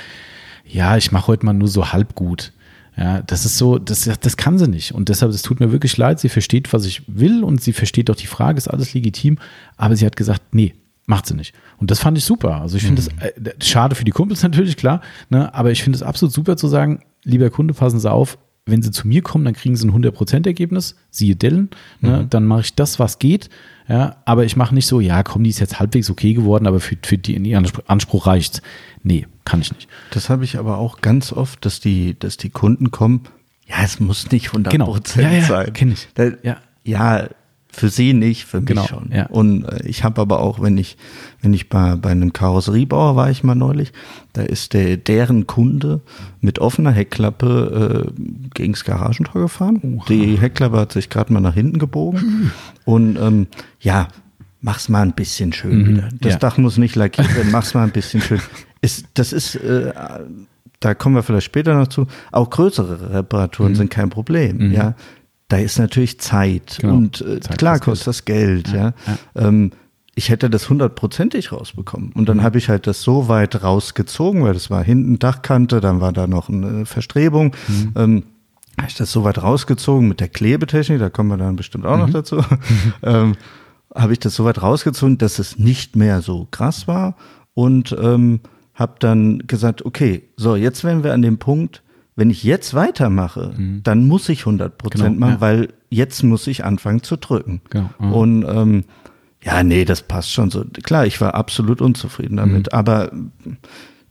ja, ich mache heute mal nur so halb gut. Ja, das ist so, das, das kann sie nicht. Und deshalb, es tut mir wirklich leid. Sie versteht, was ich will und sie versteht auch die Frage, ist alles legitim. Aber sie hat gesagt, nee, macht sie nicht. Und das fand ich super. Also ich finde es äh, schade für die Kumpels natürlich, klar. Ne? Aber ich finde es absolut super zu sagen, lieber Kunde, passen Sie auf, wenn Sie zu mir kommen, dann kriegen Sie ein 100%-Ergebnis, siehe Dellen, ne? dann mache ich das, was geht. Ja, aber ich mache nicht so, ja, komm, die ist jetzt halbwegs okay geworden, aber für, für die in ihren Anspruch, reicht's. Nee, kann ich nicht. Das habe ich aber auch ganz oft, dass die, dass die Kunden kommen, ja, es muss nicht 100 Genau. Prozent Ja, ja, sein. kenn ich. Da, Ja. ja, für sie nicht, für mich Genau, schon. ja. Und äh, ich habe aber auch, wenn ich, wenn ich bei, bei einem Karosseriebauer war ich mal neulich, da ist der, deren Kunde mit offener Heckklappe äh, gegens Garagentor gefahren. Die Heckklappe hat sich gerade mal nach hinten gebogen. Und ähm, ja, mach's mal ein bisschen schön wieder. Das Mhm. ja. Dach muss nicht lackiert werden, mach's mal ein bisschen schön. Ist, das ist, äh, da kommen wir vielleicht später noch zu, auch größere Reparaturen Mhm. sind kein Problem, ja. Da ist natürlich Zeit Genau. und äh, Zeit klar kostet das Geld, ja. Ähm, ich hätte das hundertprozentig rausbekommen. Und Mhm. dann habe ich halt das so weit rausgezogen, weil das war hinten Dachkante, dann war da noch eine Verstrebung. Mhm. Ähm, habe ich das so weit rausgezogen mit der Klebetechnik, da kommen wir dann bestimmt auch noch Mhm. dazu. ähm, habe ich das so weit rausgezogen, dass es nicht mehr so krass war und ähm, habe dann gesagt, okay, so jetzt wären wir an dem Punkt, wenn ich jetzt weitermache, dann muss ich 100 Prozent Mhm. Genau, machen, ja. weil jetzt muss ich anfangen zu drücken. Genau, ja. Und ähm, ja, nee, das passt schon so. Klar, ich war absolut unzufrieden damit, Mhm. aber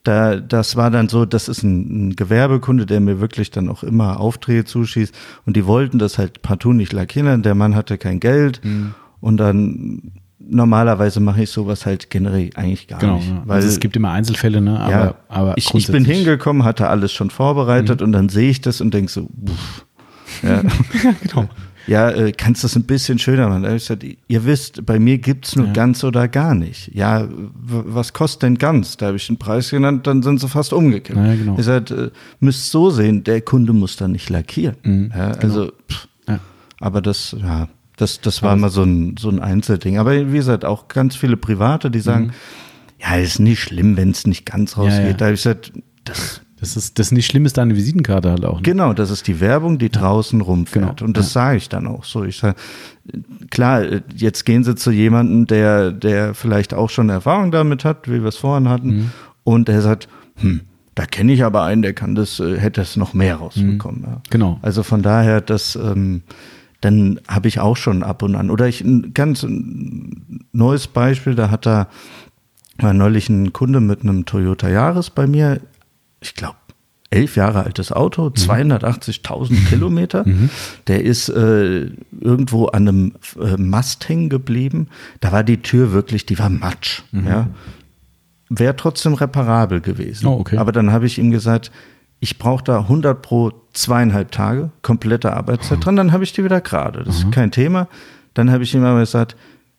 da, das war dann so, das ist ein, ein Gewerbekunde, der mir wirklich dann auch immer Aufträge zuschießt und die wollten das halt partout nicht lackieren, der Mann hatte kein Geld Mhm. und dann normalerweise mache ich sowas halt generell eigentlich gar Genau. nicht, Ja. weil also es gibt immer Einzelfälle, ne? Aber, ja, aber ich, ich bin Mhm. hingekommen, hatte alles schon vorbereitet und dann sehe ich das und denke so, uff, ja, genau. ja, äh, kannst du das ein bisschen schöner machen? Da ich gesagt, ihr wisst, bei mir gibt's nur Ja. ganz oder gar nicht. Ja, was kostet denn ganz? Da habe ich einen Preis genannt, dann sind sie fast umgekippt. Ja, genau. Ihr seid, äh, müsst so sehen, der Kunde muss dann nicht lackieren. Mhm, ja, also, pff, aber das, ja, das, das war mal so ein, so ein Einzelding. Aber wie gesagt, auch ganz viele Private, die sagen, ja, ist nicht schlimm, wenn es nicht ganz rausgeht. Mhm. ja. Da habe ich gesagt, das Das ist, das nicht schlimm ist deine Visitenkarte halt auch. Ne? Genau, das ist die Werbung, die draußen rumfährt. Genau. Und das sage ich dann auch so. Ich sage, klar, jetzt gehen sie zu jemandem, der, der vielleicht auch schon Erfahrung damit hat, wie wir es vorhin hatten, Mhm. und der sagt, hm, da kenne ich aber einen, der kann das, äh, hätte es noch mehr rausbekommen. Ja. Genau. Also von daher, das, ähm, dann habe ich auch schon ab und an. Oder ich ein ganz neues Beispiel, da hat da war neulich ein Kunde mit einem Toyota Yaris bei mir, ich glaube, elf Jahre altes Auto, 280.000 Kilometer. Der ist äh, irgendwo an einem äh, Mast hängen geblieben. Da war die Tür wirklich, die war matsch. Ja. Wäre trotzdem reparabel gewesen. Oh, okay. Aber dann habe ich ihm gesagt, ich brauche da 100 pro zweieinhalb Tage komplette Arbeitszeit dran, dann habe ich die wieder gerade. Das ist kein Thema. Dann habe ich ihm aber gesagt,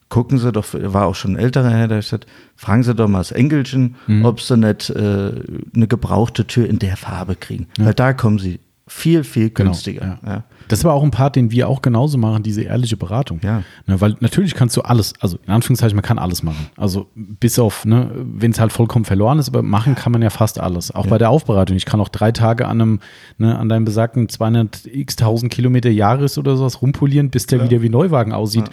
gucken Sie doch, war auch schon ein älterer Herr, da ich gesagt, fragen Sie doch mal das Engelchen, ob Sie nicht äh, eine gebrauchte Tür in der Farbe kriegen. Weil da kommen Sie viel, viel Genau, günstiger. ja. Ja. Das ist aber auch ein Part, den wir auch genauso machen, diese ehrliche Beratung. Ja. Ne, weil natürlich kannst du alles, also in Anführungszeichen, man kann alles machen. Also bis auf, ne, wenn es halt vollkommen verloren ist, aber machen kann man ja fast alles. Auch bei der Aufbereitung. Ich kann auch drei Tage an einem, ne, an deinem besagten 200 x 1000 Kilometer Jahres oder sowas rumpolieren, bis der wieder wie Neuwagen aussieht.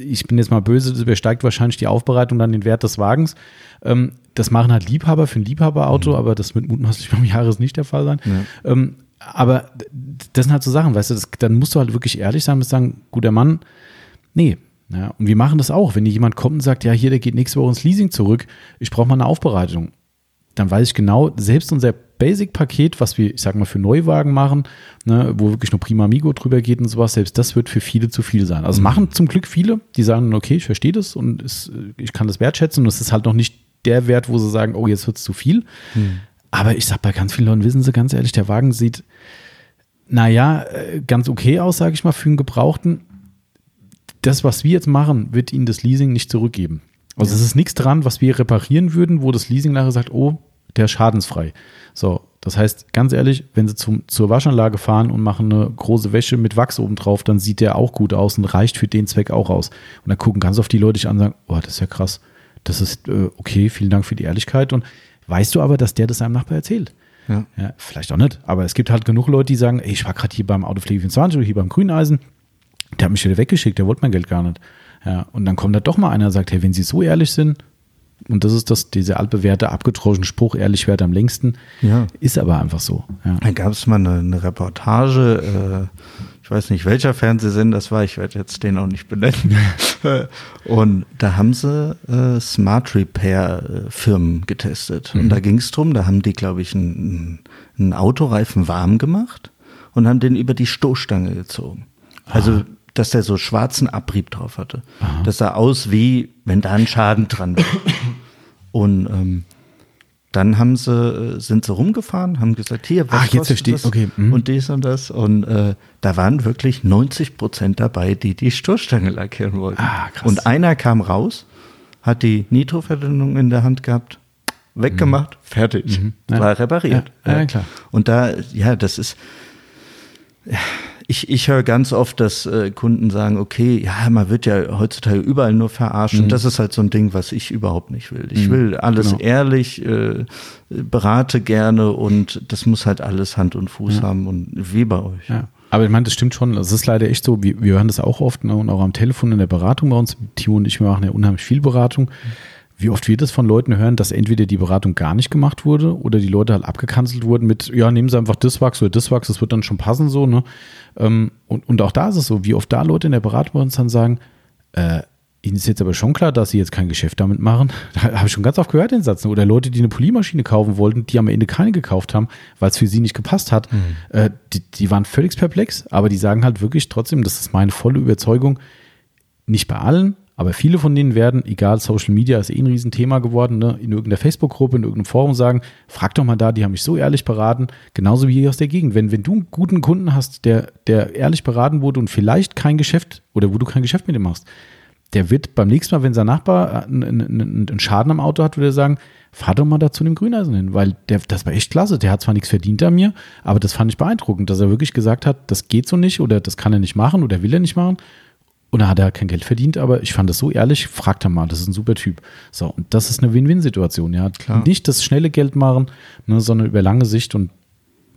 Ich bin jetzt mal böse, das übersteigt wahrscheinlich die Aufbereitung dann den Wert des Wagens. Ähm, das machen halt Liebhaber für ein Liebhaberauto, aber das wird mutmaßlich beim Jahres nicht der Fall sein. Ähm, aber das sind halt so Sachen, weißt du, das, dann musst du halt wirklich ehrlich sein und sagen, guter Mann, nee. Ja, und wir machen das auch. Wenn dir jemand kommt und sagt, ja, hier, der geht nächste Woche ins Leasing zurück, ich brauche mal eine Aufbereitung, dann weiß ich genau, selbst unser Basic-Paket, was wir, ich sag mal, für Neuwagen machen, ne, wo wirklich nur Prima Amigo drüber geht und sowas, selbst das wird für viele zu viel sein. Also machen zum Glück viele, die sagen, okay, ich verstehe das und es, ich kann das wertschätzen und es ist halt noch nicht der Wert, wo sie sagen, oh, jetzt wird es zu viel. Aber ich sag bei ganz vielen Leuten, wissen Sie ganz ehrlich, der Wagen sieht, naja, äh, ganz okay aus, sage ich mal, für einen Gebrauchten. Das, was wir jetzt machen, wird Ihnen das Leasing nicht zurückgeben. Also es ist nichts dran, was wir reparieren würden, wo das Leasing nachher sagt, oh, der ist schadensfrei. So, das heißt, ganz ehrlich, wenn Sie zum, zur Waschanlage fahren und machen eine große Wäsche mit Wachs oben drauf, dann sieht der auch gut aus und reicht für den Zweck auch aus. Und dann gucken ganz oft die Leute dich an und sagen, oh, das ist ja krass. Das ist äh, okay, vielen Dank für die Ehrlichkeit. Und weißt du aber, dass der das seinem Nachbar erzählt? Ja. Ja, vielleicht auch nicht. Aber es gibt halt genug Leute, die sagen, ey, ich war gerade hier beim Autopflege 24 oder hier beim Grüneisen. Der hat mich wieder weggeschickt, der wollte mein Geld gar nicht. Ja, und dann kommt da doch mal einer und sagt, hey, wenn Sie so ehrlich sind, und das ist das, dieser altbewährte, abgetroschene Spruch, ehrlich wert am längsten, Ja. ist aber einfach so. Ja. Da gab es mal eine, eine Reportage, äh, ich weiß nicht, welcher Fernsehsender das war, ich werde jetzt den auch nicht benennen. und da haben sie äh, Smart Repair äh, Firmen getestet. Und da ging es drum, da haben die, glaube ich, einen, einen Autoreifen warm gemacht und haben den über die Stoßstange gezogen. Also, dass der so schwarzen Abrieb drauf hatte. Das sah aus wie, wenn da ein Schaden dran wäre. Und ähm, dann haben sie, äh, sind sie rumgefahren, haben gesagt, hier, was Ah, jetzt verstehe- das? okay, mhm. Und dies und das. Und äh, da waren wirklich 90 Prozent dabei, die die Stoßstange lackieren wollten. Ah, krass. Und einer kam raus, hat die Nitroverdünnung in der Hand gehabt, weggemacht, fertig. Mhm. Ja. War repariert. Ja, ja, klar. Und da, ja, das ist, ich, ich höre ganz oft, dass äh, Kunden sagen, okay, ja, man wird ja heutzutage überall nur verarscht. Und das ist halt so ein Ding, was ich überhaupt nicht will. Ich will alles genau. ehrlich, äh, berate gerne und das muss halt alles Hand und Fuß haben und wie bei euch. Ja. Aber ich meine, das stimmt schon. Es ist leider echt so, wir, wir hören das auch oft ne, und auch am Telefon in der Beratung bei uns. Timo und ich, machen ja unheimlich viel Beratung. Wie oft wir das von Leuten hören, dass entweder die Beratung gar nicht gemacht wurde oder die Leute halt abgekanzelt wurden mit, ja, nehmen Sie einfach das Wachs oder das Wachs, das wird dann schon passen so. Ne? Ähm, Und, und auch da ist es so, wie oft da Leute in der Beratung bei uns dann sagen, äh, Ihnen ist jetzt aber schon klar, dass Sie jetzt kein Geschäft damit machen. Da habe ich schon ganz oft gehört, den Satz. Oder Leute, die eine Polymaschine kaufen wollten, die am Ende keine gekauft haben, weil es für sie nicht gepasst hat. Äh, die, die waren völlig perplex, aber die sagen halt wirklich trotzdem, das ist meine volle Überzeugung, nicht bei allen, aber viele von denen werden, egal, Social Media ist eh ein Riesenthema geworden, ne, in irgendeiner Facebook-Gruppe, in irgendeinem Forum sagen, frag doch mal da, die haben mich so ehrlich beraten, genauso wie hier aus der Gegend. Wenn, wenn du einen guten Kunden hast, der, der ehrlich beraten wurde und vielleicht kein Geschäft oder wo du kein Geschäft mit ihm machst, der wird beim nächsten Mal, wenn sein Nachbar einen, einen, einen Schaden am Auto hat, würde er sagen, fahr doch mal da zu dem Grüneisen hin, weil der, das war echt klasse. Der hat zwar nichts verdient an mir, aber das fand ich beeindruckend, dass er wirklich gesagt hat, das geht so nicht oder das kann er nicht machen oder will er nicht machen. Und da hat er kein Geld verdient, aber ich fand das so ehrlich, fragt er mal, das ist ein super Typ. So, und das ist eine Win-Win-Situation, ja. Klar. Nicht das schnelle Geld machen, ne, sondern über lange Sicht und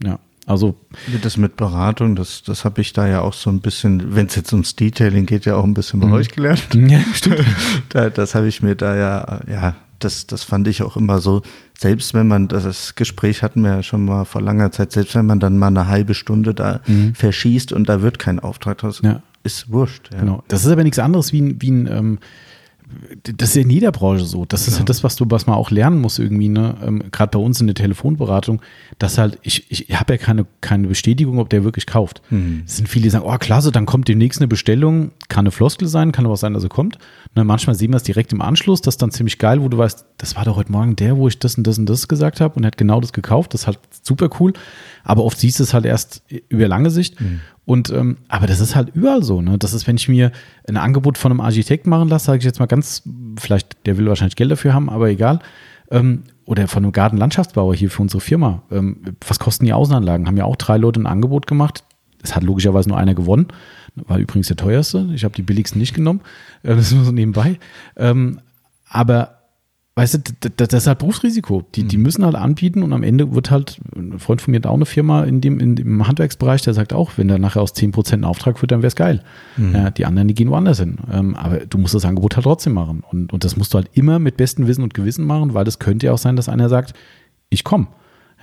ja, also Das mit Beratung, das, das habe ich da ja auch so ein bisschen, wenn es jetzt ums Detailing geht, ja auch ein bisschen bei Mhm. euch gelernt. ja, stimmt. Da, das habe ich mir da ja, ja, das, das fand ich auch immer so, selbst wenn man, das Gespräch hatten wir ja schon mal vor langer Zeit, selbst wenn man dann mal eine halbe Stunde da verschießt und da wird kein Auftrag draus, Mhm. Ja. Ist wurscht. Ja. Genau. Das ist aber nichts anderes wie ein, wie ein ähm, das ist ja in jeder Branche so. Das ist ja das, was du, was man auch lernen muss irgendwie, ne? Ähm, Gerade bei uns in der Telefonberatung, dass halt, ich, ich habe ja keine, keine Bestätigung, ob der wirklich kauft. Es sind viele, die sagen, oh klasse, dann kommt demnächst eine Bestellung, kann eine Floskel sein, kann aber auch sein, dass sie kommt. Ne, manchmal sehen wir es direkt im Anschluss, das ist dann ziemlich geil, wo du weißt, das war doch heute Morgen der, wo ich das und das und das gesagt habe und er hat genau das gekauft. Das ist halt super cool. Aber oft siehst du es halt erst über lange Sicht. Und ähm, aber das ist halt überall so. Ne? Das ist, wenn ich mir ein Angebot von einem Architekt machen lasse, sage ich jetzt mal ganz, vielleicht, der will wahrscheinlich Geld dafür haben, aber egal. Ähm, oder von einem Gartenlandschaftsbauer hier für unsere Firma. Ähm, was kosten die Außenanlagen? Haben ja auch drei Leute ein Angebot gemacht. Es hat logischerweise nur einer gewonnen. War übrigens der teuerste. Ich habe die billigsten nicht genommen. Äh, das ist nur so nebenbei. Ähm, aber weißt du, das ist halt Berufsrisiko. Die, die müssen halt anbieten und am Ende wird halt, ein Freund von mir hat auch eine Firma in dem, in dem Handwerksbereich, der sagt auch, wenn da nachher aus 10% ein Auftrag wird, dann wäre es geil. Ja, die anderen, die gehen woanders hin. Ähm, aber du musst das Angebot halt trotzdem machen. Und, und das musst du halt immer mit bestem Wissen und Gewissen machen, weil das könnte ja auch sein, dass einer sagt, ich komme.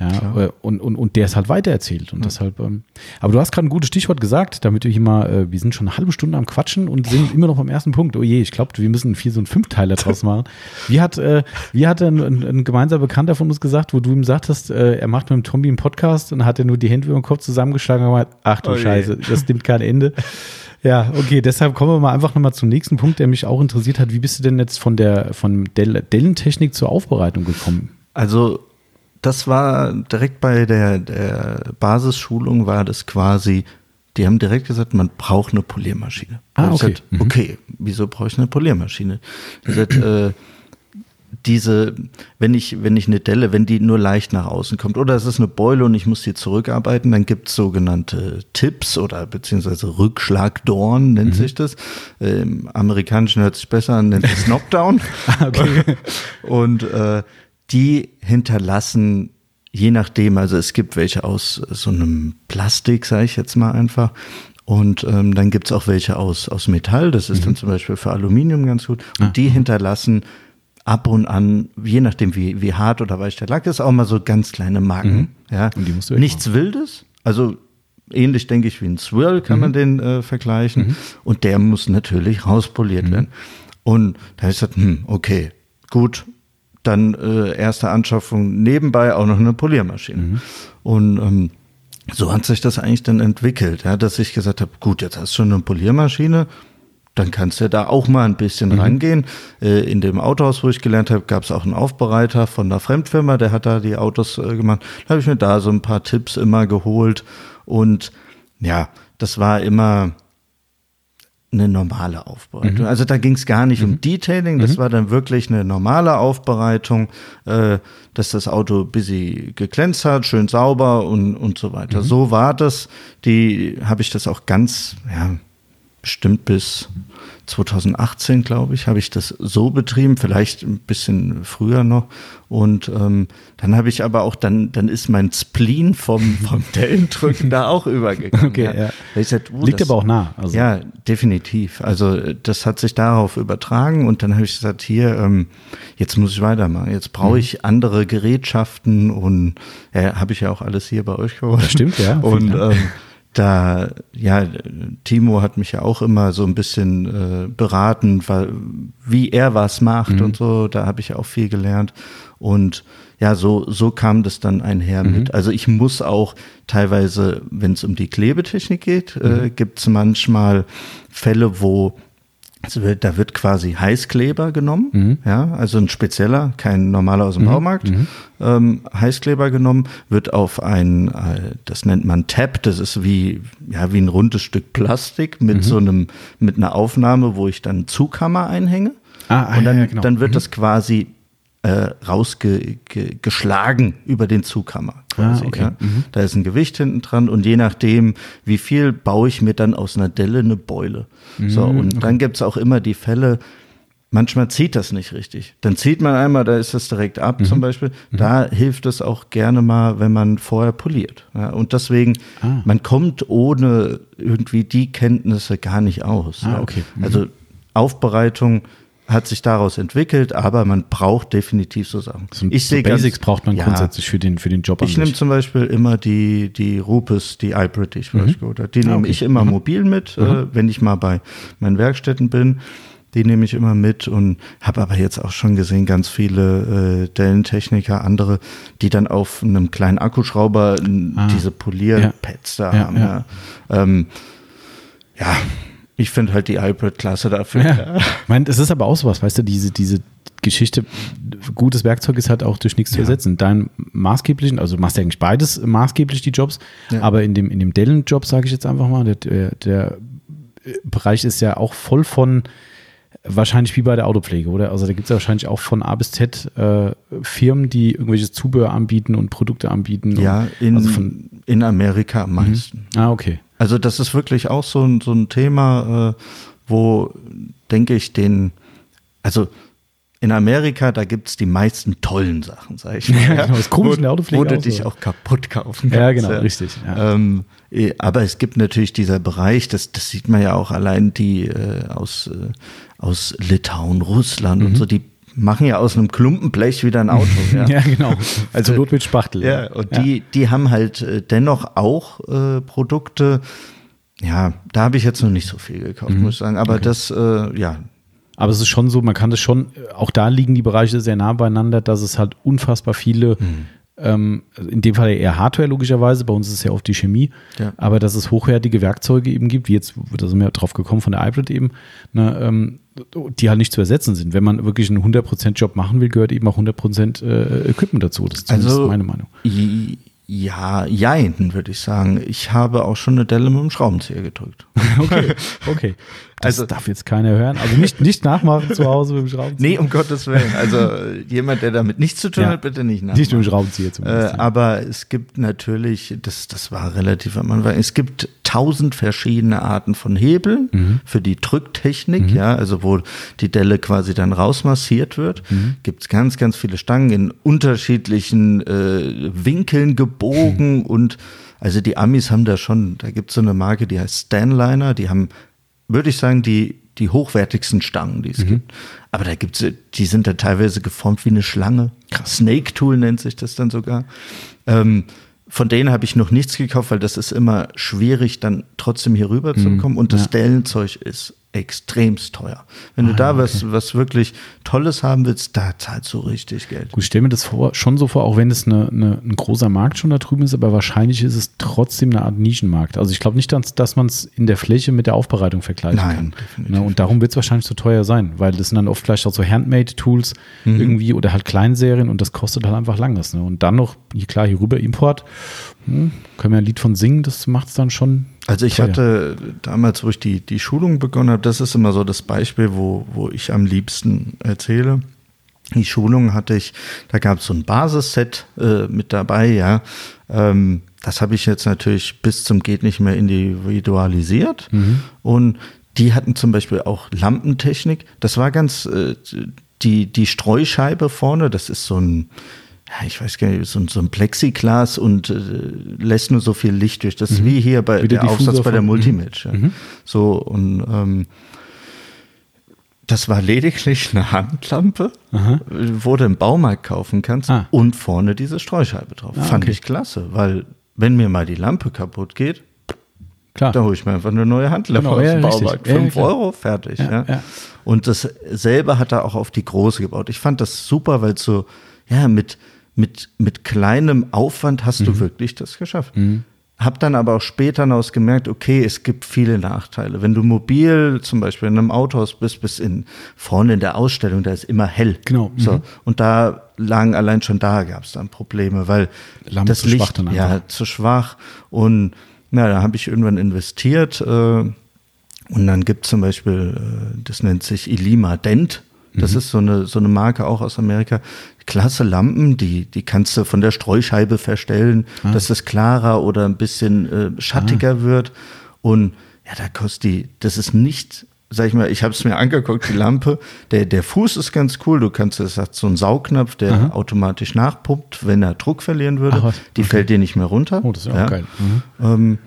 Ja, äh, und, und, und der es halt weitererzählt. Und deshalb, ähm, aber du hast gerade ein gutes Stichwort gesagt, damit wir hier mal, äh, wir sind schon eine halbe Stunde am Quatschen und sind immer noch beim ersten Punkt. Oh je, ich glaube, wir müssen viel so einen Fünfteiler draus machen. Wie hat, äh, wie hat ein, ein, ein gemeinsamer Bekannter von uns gesagt, wo du ihm sagtest, äh, er macht mit dem Tommy einen Podcast und hat er nur die Hände über den Kopf zusammengeschlagen und gemeint, ach du Oh je. Scheiße, das nimmt kein Ende. Ja, okay, deshalb kommen wir mal einfach nochmal zum nächsten Punkt, der mich auch interessiert hat. Wie bist du denn jetzt von der von Dell- Dellentechnik zur Aufbereitung gekommen? Also das war direkt bei der, der Basisschulung war das quasi, die haben direkt gesagt, man braucht eine Poliermaschine. Ah, okay. gesagt, okay, wieso brauche ich eine Poliermaschine? Die sagt, äh, diese, wenn ich, wenn ich eine Delle, wenn die nur leicht nach außen kommt, oder es ist eine Beule und ich muss die zurückarbeiten, dann gibt es sogenannte Tipps oder beziehungsweise Rückschlagdorn nennt sich das. Im Amerikanischen hört sich besser an, nennt sich Knockdown. Okay. Und äh, die hinterlassen, je nachdem, also es gibt welche aus so einem Plastik, sage ich jetzt mal einfach. Und ähm, dann gibt's auch welche aus, aus Metall, das ist dann zum Beispiel für Aluminium ganz gut. Und die hinterlassen ab und an, je nachdem wie, wie hart oder weich der Lack ist, auch mal so ganz kleine Marken. Ja. Und die musst du wegmachen. Nichts Wildes, also ähnlich denke ich wie ein Swirl kann man den äh, vergleichen. Und der muss natürlich rauspoliert werden. Und da ich gesagt, hm, okay, gut, dann äh, erste Anschaffung nebenbei auch noch eine Poliermaschine. Und ähm, so hat sich das eigentlich dann entwickelt, ja, dass ich gesagt habe, gut, jetzt hast du schon eine Poliermaschine, dann kannst du da auch mal ein bisschen rangehen. Äh, in dem Autohaus, wo ich gelernt habe, gab es auch einen Aufbereiter von einer Fremdfirma, der hat da die Autos äh, gemacht. Da habe ich mir da so ein paar Tipps immer geholt und ja, das war immer eine normale Aufbereitung. Also da ging es gar nicht um Detailing, das war dann wirklich eine normale Aufbereitung, äh, dass das Auto busy geglänzt hat, schön sauber und, und so weiter. So war das. Die habe ich das auch ganz, ja, bestimmt bis 2018, glaube ich, habe ich das so betrieben, vielleicht ein bisschen früher noch. Und ähm, dann habe ich aber auch, dann, dann ist mein Spleen vom, vom Dellendrücken da auch übergegangen. Okay, ja. Ich sagte, oh, Liegt das- aber auch nah. Also. ja, definitiv. Also äh, das hat sich darauf übertragen und dann habe ich gesagt, hier, ähm, jetzt muss ich weitermachen. Jetzt brauche Mhm. ich andere Gerätschaften und ja, habe ich ja auch alles hier bei euch geholt. Stimmt, ja. Und ähm, da, ja, Timo hat mich ja auch immer so ein bisschen äh, beraten, weil, wie er was macht Mhm. und so, da habe ich auch viel gelernt. Und ja, so, so kam das dann einher Mhm. mit. Also ich muss auch teilweise, wenn es um die Klebetechnik geht, Mhm. äh, gibt es manchmal Fälle, wo es wird, da wird quasi Heißkleber genommen, Mhm. ja, also ein spezieller, kein normaler aus dem Baumarkt, ähm, Heißkleber genommen, wird auf ein, äh, das nennt man Tab, das ist wie, ja, wie ein rundes Stück Plastik mit so einem, mit einer Aufnahme, wo ich dann Zughammer einhänge. Ah, ah, und dann, ja, ja, genau. dann wird das quasi äh, rausgeschlagen über den Zughammer. Quasi, Ah, okay. ja. Da ist ein Gewicht hinten dran und je nachdem, wie viel, baue ich mir dann aus einer Delle eine Beule. So, und dann gibt's auch immer die Fälle, manchmal zieht das nicht richtig. Dann zieht man einmal, da ist das direkt ab zum Beispiel. Da hilft es auch gerne mal, wenn man vorher poliert. Ja, und deswegen, Ah. man kommt ohne irgendwie die Kenntnisse gar nicht aus. Ah, okay. Mhm. Also Aufbereitung hat sich daraus entwickelt, aber man braucht definitiv so Sachen. So, ich so sehe ganz- Basics braucht man Ja. grundsätzlich für den, für den Job Ich nehme zum Beispiel immer die, die Rupes, die iBrit, die ich geholt habe. Die Ah, nehme okay. ich immer mobil mit, äh, wenn ich mal bei meinen Werkstätten bin. Die nehme ich immer mit und habe aber jetzt auch schon gesehen, ganz viele äh, Dellentechniker, andere, die dann auf einem kleinen Akkuschrauber Ah. diese Polierpads da Ja, haben. ja. Ja, ähm, ja ich finde halt die iBrit klasse dafür. Ja. Ich meine, es ist aber auch sowas, weißt du, diese, diese Geschichte, gutes Werkzeug ist halt auch durch nichts zu ersetzen. Dein maßgeblichen, also du machst ja eigentlich beides maßgeblich, die Jobs, Ja. aber in dem, in dem Dellen-Job, sage ich jetzt einfach mal, der, der, Bereich ist ja auch voll von, wahrscheinlich wie bei der Autopflege, oder? Also da gibt es ja wahrscheinlich auch von A bis Z äh, Firmen, die irgendwelches Zubehör anbieten und Produkte anbieten. Ja, in, also von, in Amerika am meisten. ah, okay. Also das ist wirklich auch so ein, so ein Thema, äh, wo, denke ich, den, also in Amerika, da gibt's die meisten tollen Sachen, sag ich mal. Ja, genau, ist komisch in der wo, wo du auch dich so. auch kaputt kaufen kannst. Ja, genau, richtig, ja. Ähm, eh, aber es gibt natürlich dieser Bereich, das, das sieht man ja auch allein die äh, aus, äh, aus Litauen, Russland und so, die machen ja aus einem Klumpenblech wieder ein Auto. Mhm. Ja, genau. Also Not mit Spachtel. Ja, und die, die haben halt äh, dennoch auch äh, Produkte. Ja, da habe ich jetzt noch nicht so viel gekauft, Mhm. muss ich sagen. Aber das, äh, ja, Aber es ist schon so, man kann das schon, auch da liegen die Bereiche sehr nah beieinander, dass es halt unfassbar viele, Mhm. ähm, in dem Fall eher Hardware logischerweise, bei uns ist es ja oft die Chemie, Ja. aber dass es hochwertige Werkzeuge eben gibt, wie jetzt, da sind wir drauf gekommen von der iPad eben, ne, ähm, die halt nicht zu ersetzen sind. Wenn man wirklich einen 100% Job machen will, gehört eben auch 100% äh, Equipment dazu. Das ist Also- meine Meinung. ja, jein, würde ich sagen. Ich habe auch schon eine Delle mit dem Schraubenzieher gedrückt. Okay, okay. Das Also- darf jetzt keiner hören. Also nicht, nicht nachmachen zu Hause mit dem Schraubenzieher. Nee, um Gottes Willen. Also äh, jemand, der damit nichts zu tun Ja. hat, bitte nicht nachmachen. Nicht mit dem Schraubenzieher Äh, zumindest. aber es gibt natürlich, das, das war relativ am Anfang, es gibt tausend verschiedene Arten von Hebeln Mhm. für die Drücktechnik, ja, also wo die Delle quasi dann rausmassiert wird. Mhm. Gibt es ganz, ganz viele Stangen in unterschiedlichen äh, Winkeln gebogen und also die Amis haben da schon, da gibt es so eine Marke, die heißt Stanliner, die haben, würde ich sagen, die, die hochwertigsten Stangen, die es gibt. Aber da gibt's, die sind da teilweise geformt wie eine Schlange. Snake Tool nennt sich das dann sogar. Ähm, von denen habe ich noch nichts gekauft, weil das ist immer schwierig, dann trotzdem hier rüber zu bekommen. Und das Dellenzeug ist extremst teuer. Wenn du da was, was wirklich Tolles haben willst, da zahlst du richtig Geld. Gut, ich stelle mir das vor, schon so vor, auch wenn es eine, eine, ein großer Markt schon da drüben ist, aber wahrscheinlich ist es trotzdem eine Art Nischenmarkt. Also ich glaube nicht, dass, dass man es in der Fläche mit der Aufbereitung vergleichen Nein, kann. definitiv Ne, und darum wird es wahrscheinlich so teuer sein, weil das sind dann oft vielleicht auch so Handmade-Tools Mhm. irgendwie oder halt Kleinserien und das kostet halt einfach langes. Ne? Und dann noch, hier, klar, hier rüber Import, hm, können wir ein Lied von singen, das macht es dann schon. Also ich teuer. hatte damals, wo ich die, die Schulung begonnen habe, das ist immer so das Beispiel, wo, wo ich am liebsten erzähle. Die Schulung hatte ich, da gab es so ein Basisset äh, mit dabei, ja. Ähm, das habe ich jetzt natürlich bis zum geht nicht mehr individualisiert. Und die hatten zum Beispiel auch Lampentechnik. Das war ganz, äh, die, die Streuscheibe vorne, das ist so ein, ja, ich weiß gar nicht, so, ein- so ein Plexiglas und äh, lässt nur so viel Licht durch. Das ist wie hier bei Wie der der Aufsatz bei der von- Multimatch. Ja. So, und ähm, das war lediglich eine Handlampe, Aha. wo du im Baumarkt kaufen kannst Ah. und vorne diese Streuscheibe drauf. Ah, Fand okay. ich klasse, weil wenn mir mal die Lampe kaputt geht, Klar. da hole ich mir einfach eine neue Handlampe Genau, aus ja, dem. Baumarkt. Ja, ja, Fünf klar. Euro, fertig. Ja, Ja, ja. Und dasselbe hat er auch auf die große gebaut. Ich fand das super, weil so, ja, mit, mit, mit kleinem Aufwand hast Mhm. du wirklich das geschafft. Hab dann aber auch später hinaus gemerkt, okay, es gibt viele Nachteile. Wenn du mobil zum Beispiel in einem Autohaus bist, bis in vorne in der Ausstellung, da ist immer hell. Genau, So. mhm. Und da lagen allein schon da gab es dann Probleme, weil Lampe das zu schwach Licht dann ja zu schwach und na, da habe ich irgendwann investiert äh, und dann gibt zum Beispiel, äh, das nennt sich Ilima Dent. Das ist so eine, so eine Marke auch aus Amerika. Klasse Lampen, die, die kannst du von der Streuscheibe verstellen, dass es klarer oder ein bisschen äh, schattiger wird. Und ja, da kostet die, das ist nicht, sag ich mal, ich habe es mir angeguckt, die Lampe. Der, der Fuß ist ganz cool. Du kannst, es hat so einen Saugnapf, der Aha. automatisch nachpumpt, wenn er Druck verlieren würde. Ach Die fällt dir nicht mehr runter. Oh, das ist ja auch geil. Mhm. Ähm,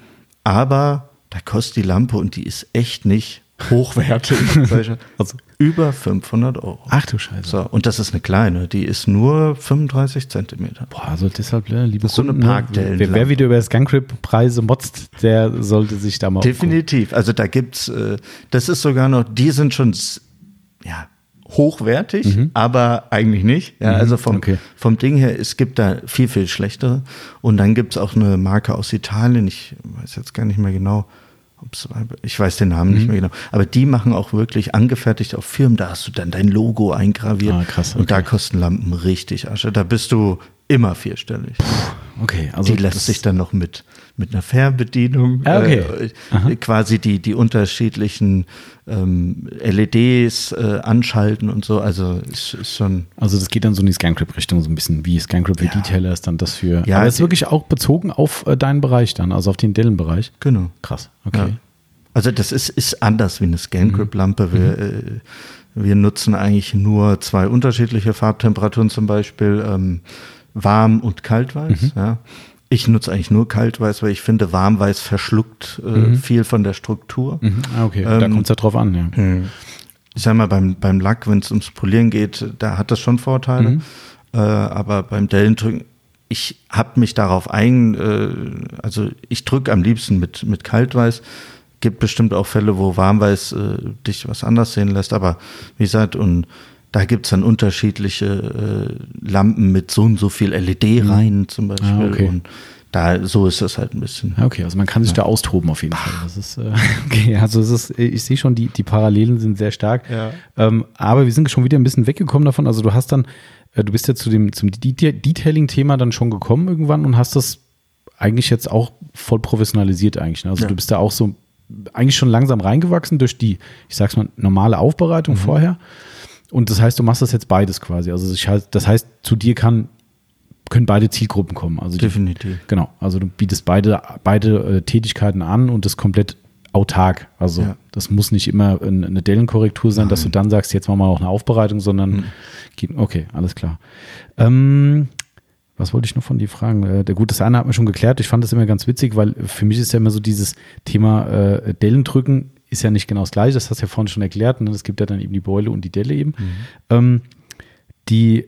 aber da kostet die Lampe und die ist echt nicht hochwertig. Also- über 500 Euro. Ach du Scheiße. So, und das ist eine kleine, die ist nur 35 Zentimeter. Boah, also deshalb, äh, liebe Das ist so eine Kunden, ne, Parkdellenlampe. wer, wer wieder über Scancrip-Preise motzt, der sollte sich da mal Definitiv. Also da gibt's, äh, das ist sogar noch, die sind schon ja, hochwertig, aber eigentlich nicht. Ja, also vom, Mhm. okay. vom Ding her, es gibt da viel, viel schlechtere. Und dann gibt's auch eine Marke aus Italien, ich weiß jetzt gar nicht mehr genau, ich weiß den Namen Mhm. nicht mehr genau, aber die machen auch wirklich angefertigt auf Firmen, da hast du dann dein Logo eingraviert. Ah, krass, Und da okay. kosten Lampen richtig Asche. Da bist du immer vierstellig. Okay, also die lässt sich dann noch mit, mit einer Fernbedienung Ah, okay. äh, quasi die, die unterschiedlichen ähm, LEDs äh, anschalten und so. Also ist, ist schon. Also das geht dann so in die Scancrip-Richtung, so ein bisschen wie Scancrip für Ja. Detailer ist dann das für. Ja, aber es ist wirklich auch bezogen auf äh, deinen Bereich dann, also auf den Dellen-Bereich. Genau. Krass, okay. Ja. Also das ist, ist anders wie eine Scangrip-Lampe. Wir, äh, wir nutzen eigentlich nur zwei unterschiedliche Farbtemperaturen, zum Beispiel ähm, warm und kaltweiß. Ja. Ich nutze eigentlich nur kaltweiß, weil ich finde, warmweiß verschluckt äh, viel von der Struktur. Mhm. Ah, okay, da Ähm, kommt es ja drauf an, ja. ich sag mal, beim, beim Lack, wenn es ums Polieren geht, da hat das schon Vorteile. Mhm. Äh, aber beim Dellendrücken, ich habe mich darauf ein, äh, also ich drücke am liebsten mit, mit Kaltweiß. Gibt bestimmt auch Fälle, wo Warmweiß äh, dich was anders sehen lässt, aber wie gesagt, und da gibt's dann unterschiedliche äh, Lampen mit so und so viel LED rein zum Beispiel. Ah, okay. Und da so ist das halt ein bisschen. Ja, okay, also man kann sich da austoben auf jeden Fall. Das ist, äh, okay, also es ist, ich sehe schon, die, die Parallelen sind sehr stark. Ja. Ähm, aber wir sind schon wieder ein bisschen weggekommen davon. Also du hast dann, äh, du bist ja zu dem, zum Deta- Detailing-Thema dann schon gekommen irgendwann und hast das eigentlich jetzt auch voll professionalisiert eigentlich. Ne? Also Ja. du bist da auch so eigentlich schon langsam reingewachsen durch die, ich sag's mal, normale Mhm. Aufbereitung vorher. Und das heißt, du machst das jetzt beides quasi. Also ich, halt- das heißt, zu dir kann, können beide Zielgruppen kommen. Also die, Definitiv. Genau, also du bietest beide, beide äh, Tätigkeiten an und das komplett autark. Also Ja. das muss nicht immer ein- eine Dellenkorrektur sein, dass du dann sagst, jetzt machen wir noch eine Aufbereitung, sondern geht, okay, alles klar. Ähm, was wollte ich noch von dir fragen? Äh, der, gut, das eine hat mir schon geklärt. Ich fand das immer ganz witzig, weil für mich ist ja immer so dieses Thema äh, Dellendrücken ist ja nicht genau das gleiche. Das hast du ja vorhin schon erklärt. Ne? Es gibt ja dann eben die Beule und die Delle eben. Ähm, die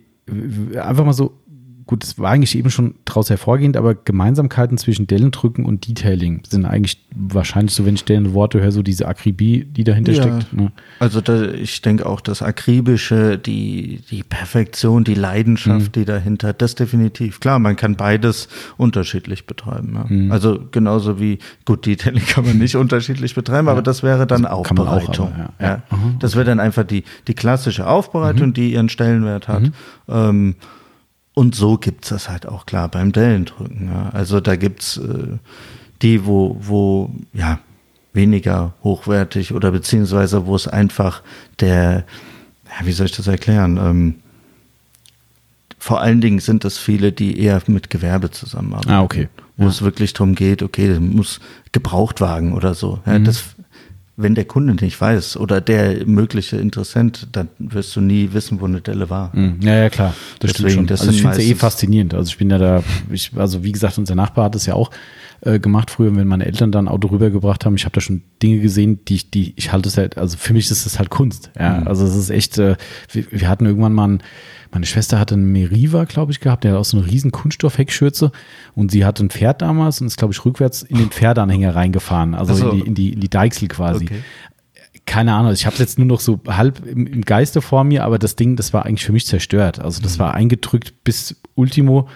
einfach mal so, gut, das war eigentlich eben schon daraus hervorgehend, aber Gemeinsamkeiten zwischen Dellendrücken und Detailing sind eigentlich wahrscheinlich so, wenn ich deren Worte höre, so diese Akribie, die dahinter Ja. steckt. Ne? Also da, ich denke auch das Akribische, die, die Perfektion, die Leidenschaft, Mhm. die dahinter, das definitiv. Klar, man kann beides unterschiedlich betreiben. Ja. Mhm. Also genauso wie, gut, Detailing kann man nicht unterschiedlich betreiben, aber das wäre dann kann man auch, Aufbereitung. aber ja. ja. Ja. Mhm, Das wäre dann einfach die, die klassische Aufbereitung, die ihren Stellenwert hat. Ähm, und so gibt's das halt auch klar beim Dellendrücken. Ja. Also da gibt's äh, die, wo, wo, ja, weniger hochwertig oder beziehungsweise wo es einfach der, ja, wie soll ich das erklären? Ähm, vor allen Dingen sind es viele, die eher mit Gewerbe zusammenarbeiten. Ah, okay. Wo Ja. es wirklich darum geht, okay, das muss Gebrauchtwagen oder so. Ja, Mhm. das, wenn der Kunde nicht weiß oder der mögliche Interessent, dann wirst du nie wissen, wo eine Delle war. Mhm. Ja, ja, klar. Das stimmt Deswegen, schon. das also ich finde es ja eh faszinierend. Also ich bin ja da, ich, also wie gesagt, unser Nachbar hat es ja auch äh, gemacht früher, wenn meine Eltern dann ein Auto rübergebracht haben. Ich habe da schon Dinge gesehen, die ich, die ich halte es halt, also für mich ist es halt Kunst. Ja, Mhm. also es ist echt, äh, wir, wir hatten irgendwann mal ein, meine Schwester hatte einen Meriva, glaube ich, gehabt, der hat auch so eine riesen Kunststoff-Heckschürze und sie hatte ein Pferd damals und ist, glaube ich, rückwärts in den Pferdeanhänger reingefahren, also so. in, die, in, die, in die Deichsel quasi Okay. keine Ahnung, ich habe es jetzt nur noch so halb im, im Geiste vor mir, aber das Ding, das war eigentlich für mich zerstört. Also das war eingedrückt bis Ultimo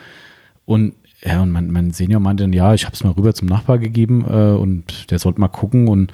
und ja, und mein, mein Senior meinte dann, ja, ich habe es mal rüber zum Nachbar gegeben äh, und der sollte mal gucken und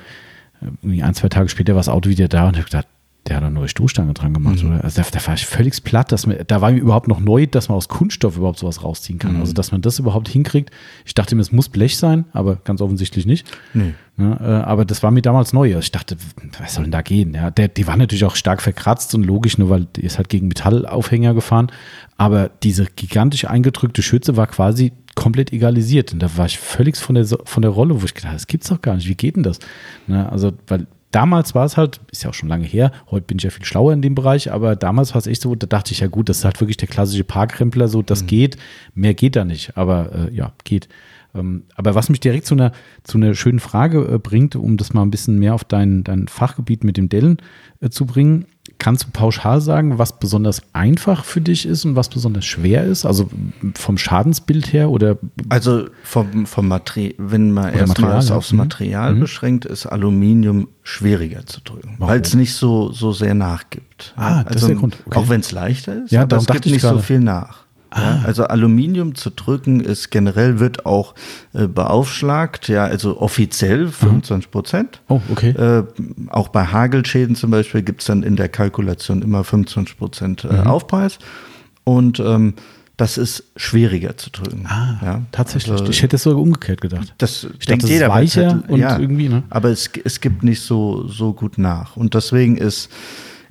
äh, irgendwie ein, zwei Tage später war das Auto wieder da und ich habe gedacht, der hat eine neue Stoßstange dran gemacht, mhm. oder? Also da, da, war ich völlig platt, dass man, da war mir überhaupt noch neu, dass man aus Kunststoff überhaupt sowas rausziehen kann. Mhm. Also, dass man das überhaupt hinkriegt. Ich dachte mir, es muss Blech sein, aber ganz offensichtlich nicht. Nee. Ja, äh, aber das war mir damals neu. Also ich dachte, was soll denn da gehen? Ja, der, die war natürlich auch stark verkratzt und logisch, nur weil die ist halt gegen Metallaufhänger gefahren. Aber diese gigantisch eingedrückte Schütze war quasi komplett egalisiert. Und da war ich völlig von der, von der Rolle, wo ich gedacht das gibt's doch gar nicht. Wie geht denn das? Na, also, weil damals war es halt, ist ja auch schon lange her, heute bin ich ja viel schlauer in dem Bereich, aber damals war es echt so, da dachte ich ja gut, das ist halt wirklich der klassische Parkrempler, so das mhm. geht, mehr geht da nicht, aber äh, ja, geht. Ähm, aber was mich direkt zu einer, zu einer schönen Frage äh, bringt, um das mal ein bisschen mehr auf dein, dein Fachgebiet mit dem Dellen äh, zu bringen, Kannst du pauschal sagen, was besonders einfach für dich ist und was besonders schwer ist? Also vom Schadensbild her oder? Also vom, vom Material, wenn man erstmal aufs mhm. Material mhm. beschränkt, ist Aluminium schwieriger zu drücken, weil es nicht so, so sehr nachgibt. Ah, also, das ist der Grund. Okay. Auch wenn es leichter ist, ja, aber es gibt nicht so viel nach. Ja, ah. also Aluminium zu drücken ist generell wird auch äh, beaufschlagt, ja, also offiziell 25 Prozent. Oh, okay. Äh, auch bei Hagelschäden zum Beispiel gibt es dann in der Kalkulation immer 25 Prozent äh, mhm. Aufpreis. Und ähm, das ist schwieriger zu drücken. Ah, ja? tatsächlich. Also, ich hätte es sogar umgekehrt gedacht. Das ich denkt dachte, jeder. Weicher halt, und ja, irgendwie, ne? Aber es, es gibt nicht so, so gut nach. Und deswegen ist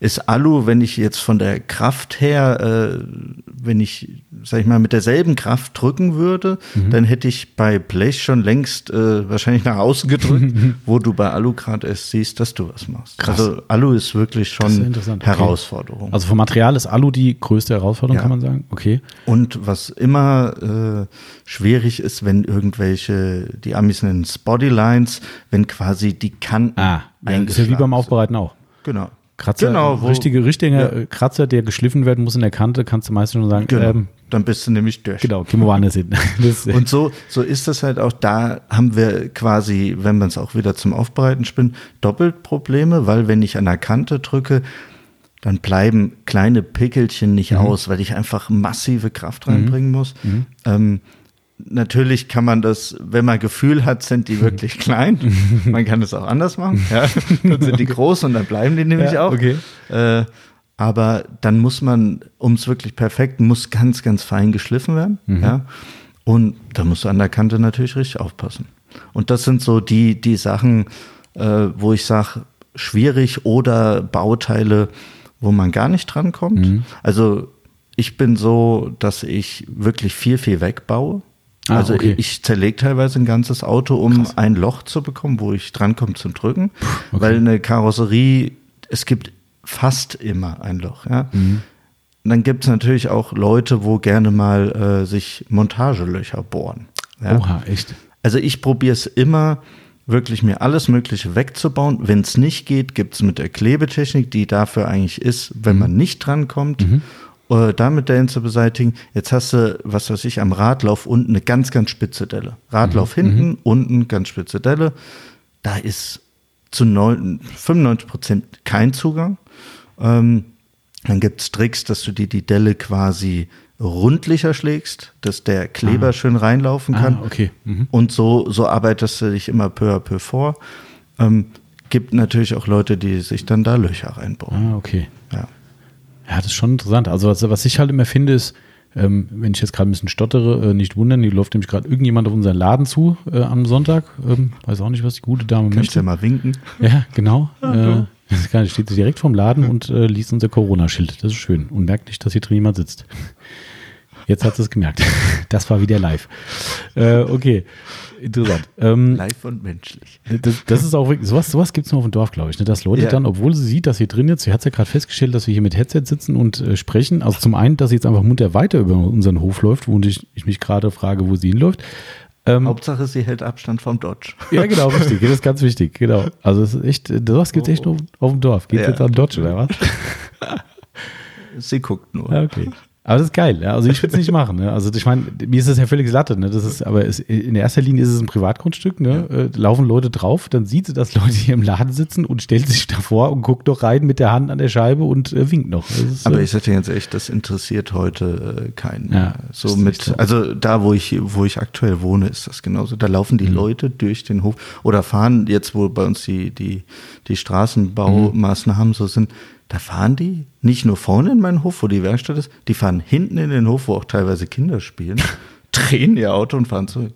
ist Alu, wenn ich jetzt von der Kraft her, äh, wenn ich, sag ich mal, mit derselben Kraft drücken würde, mhm. dann hätte ich bei Blech schon längst äh, wahrscheinlich nach außen gedrückt, wo du bei Alu gerade erst siehst, dass du was machst. Krass. Also Alu ist wirklich schon ist Herausforderung. Okay. Also vom Material ist Alu die größte Herausforderung, ja. kann man sagen. Okay. Und was immer äh, schwierig ist, wenn irgendwelche, die Amis nennen es Bodylines, wenn quasi die Kanten. Ah, ja, ist ja wie beim Aufbereiten auch. Genau. Kratzer, genau, wo, richtige, richtige ja. Kratzer, der geschliffen werden muss in der Kante, kannst du meistens schon sagen, genau, ähm, dann bist du nämlich durch. Genau, gehen wir woanders hin. und so, so ist das halt auch, da haben wir quasi, wenn man es auch wieder zum Aufbereiten spinnt, doppelt Probleme, weil wenn ich an der Kante drücke, dann bleiben kleine Pickelchen nicht mhm. aus, weil ich einfach massive Kraft reinbringen mhm. muss. Mhm. Ähm, Natürlich kann man das, wenn man Gefühl hat, sind die wirklich klein. man kann es auch anders machen. Ja. Dann sind die groß und dann bleiben die nämlich ja, auch. Okay. Äh, aber dann muss man, um es wirklich perfekt, muss ganz, ganz fein geschliffen werden. Mhm. Ja. Und da musst du an der Kante natürlich richtig aufpassen. Und das sind so die, die Sachen, äh, wo ich sage, schwierig oder Bauteile, wo man gar nicht drankommt. Mhm. Also ich bin so, dass ich wirklich viel, viel wegbaue. Ah, also okay. ich zerlege teilweise ein ganzes Auto, um Krass. ein Loch zu bekommen, wo ich drankomme zum Drücken. Okay. Weil eine Karosserie, es gibt fast immer ein Loch. Ja? Mhm. Dann gibt es natürlich auch Leute, wo gerne mal äh, sich Montagelöcher bohren. Ja? Oha, echt? Also ich probiere es immer, wirklich mir alles Mögliche wegzubauen. Wenn es nicht geht, gibt es mit der Klebetechnik, die dafür eigentlich ist, wenn mhm. man nicht drankommt. Mhm äh, damit Dellen zu beseitigen. Jetzt hast du, was weiß ich, am Radlauf unten eine ganz, ganz spitze Delle. Radlauf mhm. hinten, mhm. unten ganz spitze Delle. Da ist zu 95 Prozent kein Zugang. Ähm, dann gibt es Tricks, dass du dir die Delle quasi rundlicher schlägst, dass der Kleber ah. schön reinlaufen kann. Ah, okay. Mhm. Und so, so arbeitest du dich immer peu à peu vor. Ähm, gibt natürlich auch Leute, die sich dann da Löcher reinbauen. Ah, okay. Ja. Ja, das ist schon interessant. Also was, was ich halt immer finde ist, ähm, wenn ich jetzt gerade ein bisschen stottere, äh, nicht wundern, die läuft nämlich gerade irgendjemand auf unseren Laden zu äh, am Sonntag. Ähm, weiß auch nicht, was die gute Dame Kannst möchte. ja mal winken. Ja, genau. äh, steht sie direkt vorm Laden und äh, liest unser Corona-Schild. Das ist schön und merkt nicht, dass hier drin jemand sitzt. Jetzt hat sie es gemerkt. Das war wieder live. Äh, okay interessant. Ähm, Live und menschlich. Das, das, ist auch wirklich, sowas, sowas gibt es nur auf dem Dorf, glaube ich. Ne? Dass Leute ja. dann, obwohl sie sieht, dass hier drin jetzt, sie hat es ja gerade festgestellt, dass wir hier mit Headset sitzen und äh, sprechen. Also zum einen, dass sie jetzt einfach munter weiter über unseren Hof läuft, wo ich, ich mich gerade frage, wo sie hinläuft. Ähm, Hauptsache, sie hält Abstand vom Dodge. Ja, genau, richtig. Das ist ganz wichtig. Genau. Also, es ist echt, sowas gibt es echt nur auf dem Dorf. Geht ja. jetzt an Dodge, oder was? sie guckt nur. Okay. Aber das ist geil, ja. Also ich würde es nicht machen. Ne? Also ich meine, mir ist das ja völlig Latte, ne? Das ist, aber es, in erster Linie ist es ein Privatgrundstück, ne? Ja. Äh, laufen Leute drauf, dann sieht sie, dass Leute hier im Laden sitzen und stellt sich davor und guckt doch rein mit der Hand an der Scheibe und äh, winkt noch. Ist, aber äh, ich sage dir ganz ehrlich, das interessiert heute äh, keinen. Ja, so mit, so. also da, wo ich, wo ich aktuell wohne, ist das genauso. Da laufen die mhm. Leute durch den Hof oder fahren jetzt, wo bei uns die, die, die Straßenbaumaßnahmen mhm. so sind, da fahren die nicht nur vorne in meinen Hof, wo die Werkstatt ist, die fahren hinten in den Hof, wo auch teilweise Kinder spielen, drehen ihr Auto und fahren zurück.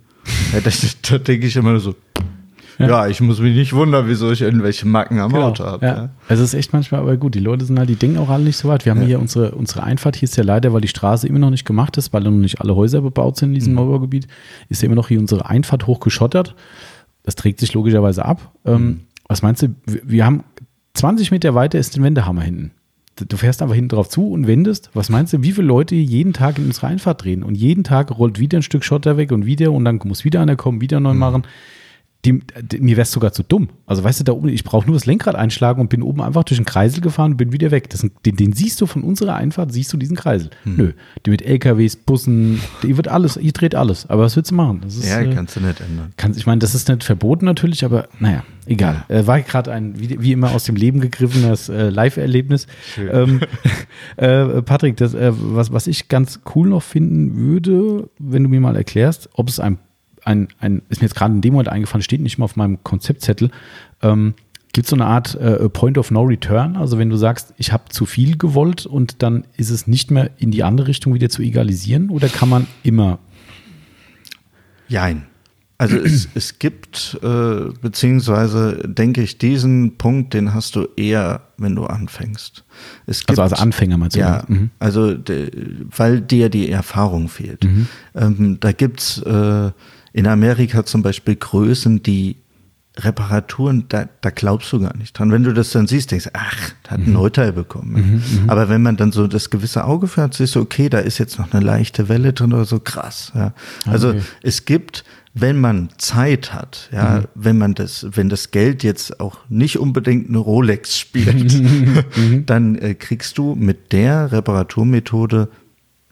Ja, da, da denke ich immer so, ja. ja. ich muss mich nicht wundern, wieso ich irgendwelche Macken am genau. Auto habe. Ja. ja. Es ist echt manchmal aber gut. Die Leute sind halt, die denken auch alle nicht so weit. Wir haben ja. hier unsere, unsere Einfahrt, hier ist ja leider, weil die Straße immer noch nicht gemacht ist, weil noch nicht alle Häuser bebaut sind in diesem mhm. Neubaugebiet, ist ja immer noch hier unsere Einfahrt hochgeschottert. Das trägt sich logischerweise ab. Ähm, mhm. was meinst du? Wir haben 20 Meter weiter ist ein Wendehammer hinten. Du fährst einfach hinten drauf zu und wendest. Was meinst du, wie viele Leute jeden Tag in unsere Einfahrt drehen? Und jeden Tag rollt wieder ein Stück Schotter weg und wieder und dann muss wieder einer kommen, wieder neu mhm. Die, die, mir wäre es sogar zu dumm. Also weißt du, da oben, ich brauche nur das Lenkrad einschlagen und bin oben einfach durch den Kreisel gefahren und bin wieder weg. Das, den, den, siehst du von unserer Einfahrt, siehst du diesen Kreisel. Hm. Nö, die mit LKWs, Bussen, die wird alles, ihr dreht alles. Aber was willst du machen? Ist, ja, äh, kannst du nicht ändern. Kannst, ich meine, das ist nicht verboten natürlich, aber naja, egal. Ja. Äh, war gerade ein, wie, wie, immer aus dem Leben gegriffenes äh, Live-Erlebnis. Ähm, äh, Patrick, das, äh, was, was ich ganz cool noch finden würde, wenn du mir mal erklärst, ob es ein ein, ein, ist mir jetzt gerade in dem Moment eingefallen, steht nicht mal auf meinem Konzeptzettel. Ähm, Gibt es so eine Art äh, Point of No Return? Also wenn du sagst, ich habe zu viel gewollt und dann ist es nicht mehr in die andere Richtung wieder zu egalisieren oder kann man immer? Jein. Also es, es gibt, äh, beziehungsweise denke ich, diesen Punkt, den hast du eher, wenn du anfängst. Gibt, also als Anfänger meinst du? Ja, mhm. also de, weil dir die Erfahrung fehlt. Mhm. Ähm, da gibt es äh, in Amerika zum Beispiel Größen, die Reparaturen, da, da glaubst du gar nicht dran. Wenn du das dann siehst, denkst du, ach, da hat ein mhm. Neuteil bekommen. Mhm, mhm, Aber wenn man dann so das gewisse Auge fährt, siehst du, okay, da ist jetzt noch eine leichte Welle drin oder so, krass. Ja. Also okay. es gibt, wenn man Zeit hat, ja, mhm. wenn man das, wenn das Geld jetzt auch nicht unbedingt eine Rolex spielt, mhm. dann äh, kriegst du mit der Reparaturmethode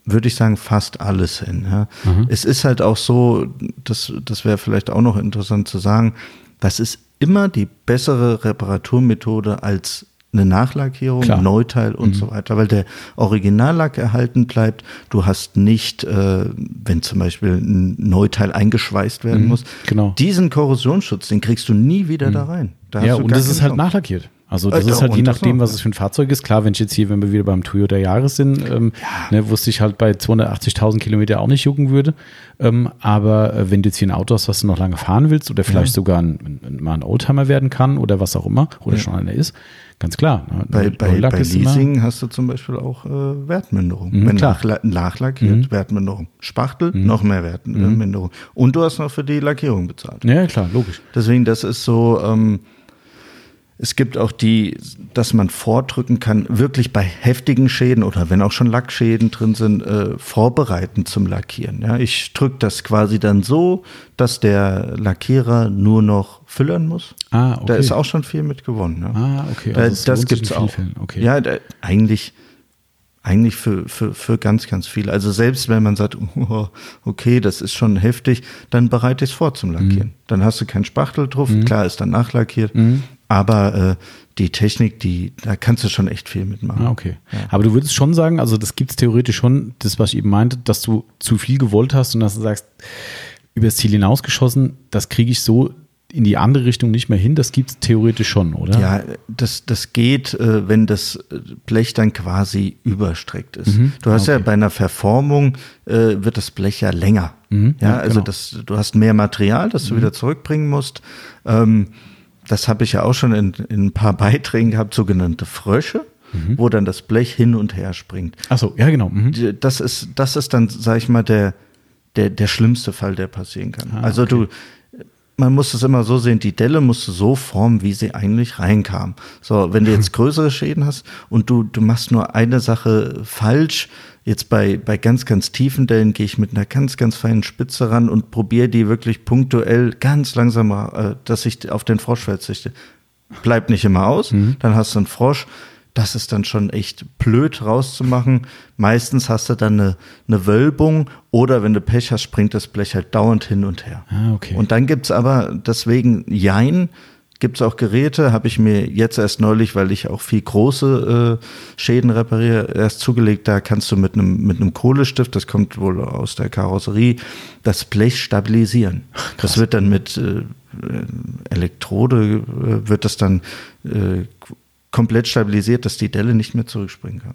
würde ich sagen, fast alles hin. Ja. Mhm. Es ist halt auch so, das, das wäre vielleicht auch noch interessant zu sagen, das ist immer die bessere Reparaturmethode als eine Nachlackierung, Klar. Neuteil und mhm. so weiter, weil der Originallack erhalten bleibt. Du hast nicht, äh, wenn zum Beispiel ein Neuteil eingeschweißt werden mhm. muss, genau. diesen Korrosionsschutz, den kriegst du nie wieder mhm. da rein. Da ja, und das ist halt nachlackiert. Also das äh, ist halt je nachdem, was es für ein Fahrzeug ist. Klar, wenn ich jetzt hier, wenn wir wieder beim Toyota Jahres sind, ähm, ja. ne, wusste ich halt bei 280.000 Kilometer auch nicht jucken würde. Ähm, aber äh, wenn du jetzt hier ein Auto hast, was du noch lange fahren willst oder vielleicht ja. sogar ein, ein, mal ein Oldtimer werden kann oder was auch immer oder ja. schon einer ist, ganz klar. Ne, bei, bei, bei Leasing hast du zum Beispiel auch äh, Wertminderung. Mhm, wenn klar. Nach, nachlackiert, mhm. Wertminderung. Spachtel, mhm. noch mehr Wertminderung. Mhm. Und du hast noch für die Lackierung bezahlt. Ja, klar, logisch. Deswegen, das ist so... Ähm, es gibt auch die, dass man vordrücken kann, wirklich bei heftigen Schäden oder wenn auch schon Lackschäden drin sind, äh, vorbereiten zum Lackieren. Ja, ich drücke das quasi dann so, dass der Lackierer nur noch füllern muss. Ah, okay. Da ist auch schon viel mit gewonnen. Ja. Ah, okay. Also das gibt es auch. Okay. Ja, da, eigentlich, eigentlich für, für, für ganz, ganz viele. Also selbst wenn man sagt, oh, okay, das ist schon heftig, dann bereite ich es vor zum Lackieren. Mhm. Dann hast du keinen Spachtel drauf, mhm. klar ist dann nachlackiert. Mhm. Aber äh, die Technik, die, da kannst du schon echt viel mitmachen. Ah, okay. Ja. Aber du würdest schon sagen, also das gibt es theoretisch schon, das, was ich eben meinte, dass du zu viel gewollt hast und dass du sagst, übers Ziel hinausgeschossen, das kriege ich so in die andere Richtung nicht mehr hin, das gibt es theoretisch schon, oder? Ja, das, das geht, äh, wenn das Blech dann quasi überstreckt ist. Mhm. Du hast okay. ja bei einer Verformung, äh, wird das Blech ja länger. Mhm. Ja, also genau. das, du hast mehr Material, das du mhm. wieder zurückbringen musst. Ähm, das habe ich ja auch schon in, in ein paar Beiträgen gehabt, sogenannte Frösche. Mhm. wo dann das Blech hin und her springt. Ach so, ja genau. Mhm. Das ist das ist dann, sag ich mal, der der der schlimmste Fall, der passieren kann. Ah, also okay. du man muss es immer so sehen, die Delle musst du so formen, wie sie eigentlich reinkam. So, wenn du jetzt größere Schäden hast und du, du machst nur eine Sache falsch, Jetzt bei, bei ganz, ganz tiefen Dellen gehe ich mit einer ganz, ganz feinen Spitze ran und probiere die wirklich punktuell ganz langsam, äh, dass ich auf den Frosch verzichte. Bleibt nicht immer aus, mhm. dann hast du einen Frosch. Das ist dann schon echt blöd rauszumachen. Meistens hast du dann eine, eine Wölbung oder wenn du Pech hast, springt das Blech halt dauernd hin und her. Ah, okay. Und dann gibt's aber deswegen Jein, gibt es auch Geräte, habe ich mir jetzt erst neulich, weil ich auch viel große äh, Schäden repariere, erst zugelegt. Da kannst du mit einem mit einem Kohlestift, das kommt wohl aus der Karosserie, das Blech stabilisieren. Krass. Das wird dann mit äh, Elektrode, äh, wird das dann äh, komplett stabilisiert, dass die Delle nicht mehr zurückspringen kann.